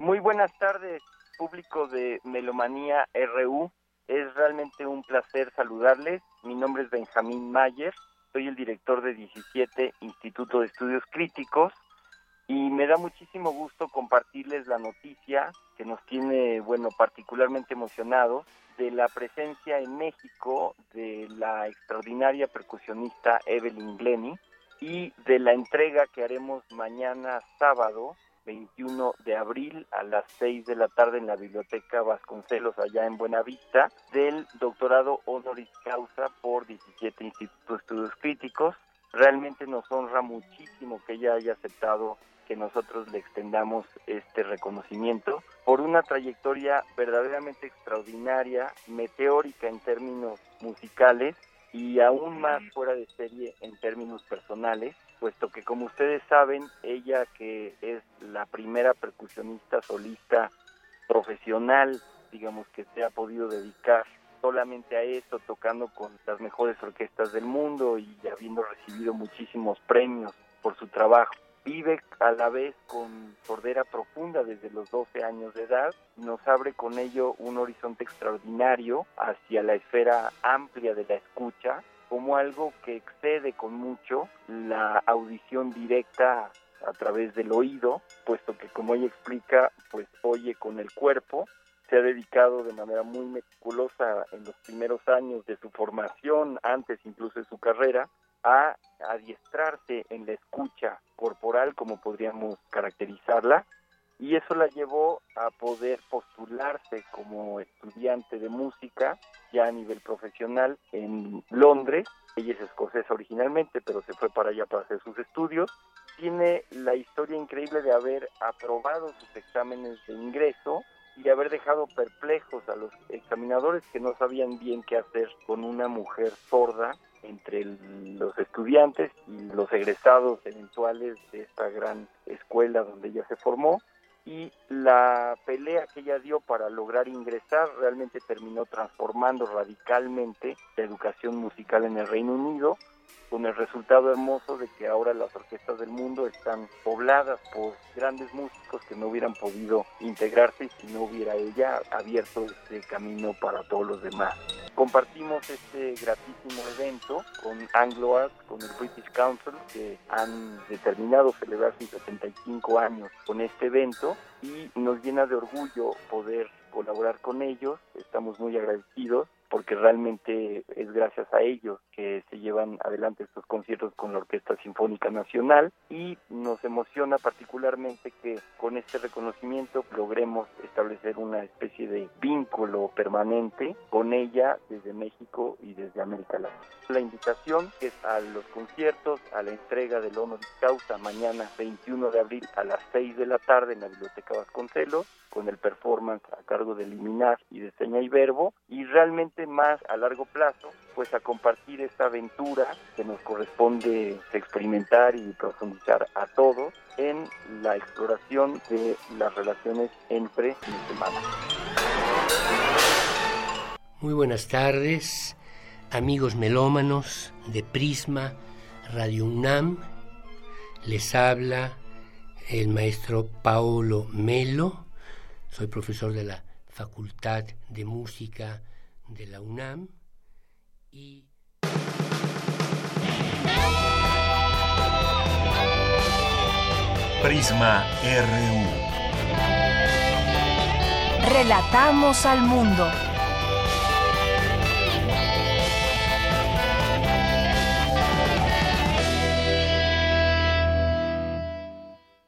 Muy buenas tardes, público de Melomanía RU. Es realmente un placer saludarles. Mi nombre es Benjamín Mayer. Soy el director de 17 Instituto de Estudios Críticos y me da muchísimo gusto compartirles la noticia que nos tiene, bueno, particularmente emocionados de la presencia en México de la extraordinaria percusionista Evelyn Glenny y de la entrega que haremos mañana sábado 21 de abril a las 6 de la tarde en la Biblioteca Vasconcelos, allá en Buenavista, del doctorado honoris causa por 17 institutos de estudios críticos. Realmente nos honra muchísimo que ella haya aceptado que nosotros le extendamos este reconocimiento por una trayectoria verdaderamente extraordinaria, meteórica en términos musicales y aún más fuera de serie en términos personales puesto que como ustedes saben, ella que es la primera percusionista solista profesional, digamos que se ha podido dedicar solamente a eso, tocando con las mejores orquestas del mundo y habiendo recibido muchísimos premios por su trabajo. Vive a la vez con sordera profunda desde los 12 años de edad, nos abre con ello un horizonte extraordinario hacia la esfera amplia de la escucha como algo que excede con mucho la audición directa a través del oído, puesto que como ella explica, pues oye con el cuerpo, se ha dedicado de manera muy meticulosa en los primeros años de su formación, antes incluso de su carrera, a adiestrarse en la escucha corporal, como podríamos caracterizarla, y eso la llevó a poder postularse como estudiante de música ya a nivel profesional en Londres. Ella es escocesa originalmente, pero se fue para allá para hacer sus estudios. Tiene la historia increíble de haber aprobado sus exámenes de ingreso y haber dejado perplejos a los examinadores que no sabían bien qué hacer con una mujer sorda entre los estudiantes y los egresados eventuales de esta gran escuela donde ella se formó y la pelea que ella dio para lograr ingresar realmente terminó transformando radicalmente la educación musical en el Reino Unido con el resultado hermoso de que ahora las orquestas del mundo están pobladas por grandes músicos que no hubieran podido integrarse si no hubiera ella abierto este camino para todos los demás. Compartimos este gratísimo evento con Anglo Art, con el British Council, que han determinado celebrar sus 75 años con este evento y nos llena de orgullo poder colaborar con ellos. Estamos muy agradecidos porque realmente es gracias a ellos que se llevan adelante estos conciertos con la Orquesta Sinfónica Nacional y nos emociona particularmente que con este reconocimiento logremos establecer una especie de vínculo permanente con ella desde México y desde América Latina. La invitación es a los conciertos, a la entrega del Honoris Causa mañana 21 de abril a las 6 de la tarde en la Biblioteca Vasconcelos con el performance a cargo de Liminar y de Seña y Verbo y realmente más a largo plazo pues a compartir esta aventura que nos corresponde experimentar y profundizar a todos en la exploración de las relaciones entre los humanos. Muy buenas tardes, amigos melómanos de Prisma Radio UNAM. Les habla el maestro Paolo Melo. Soy profesor de la Facultad de Música de la UNAM y Prisma RU. Relatamos al mundo.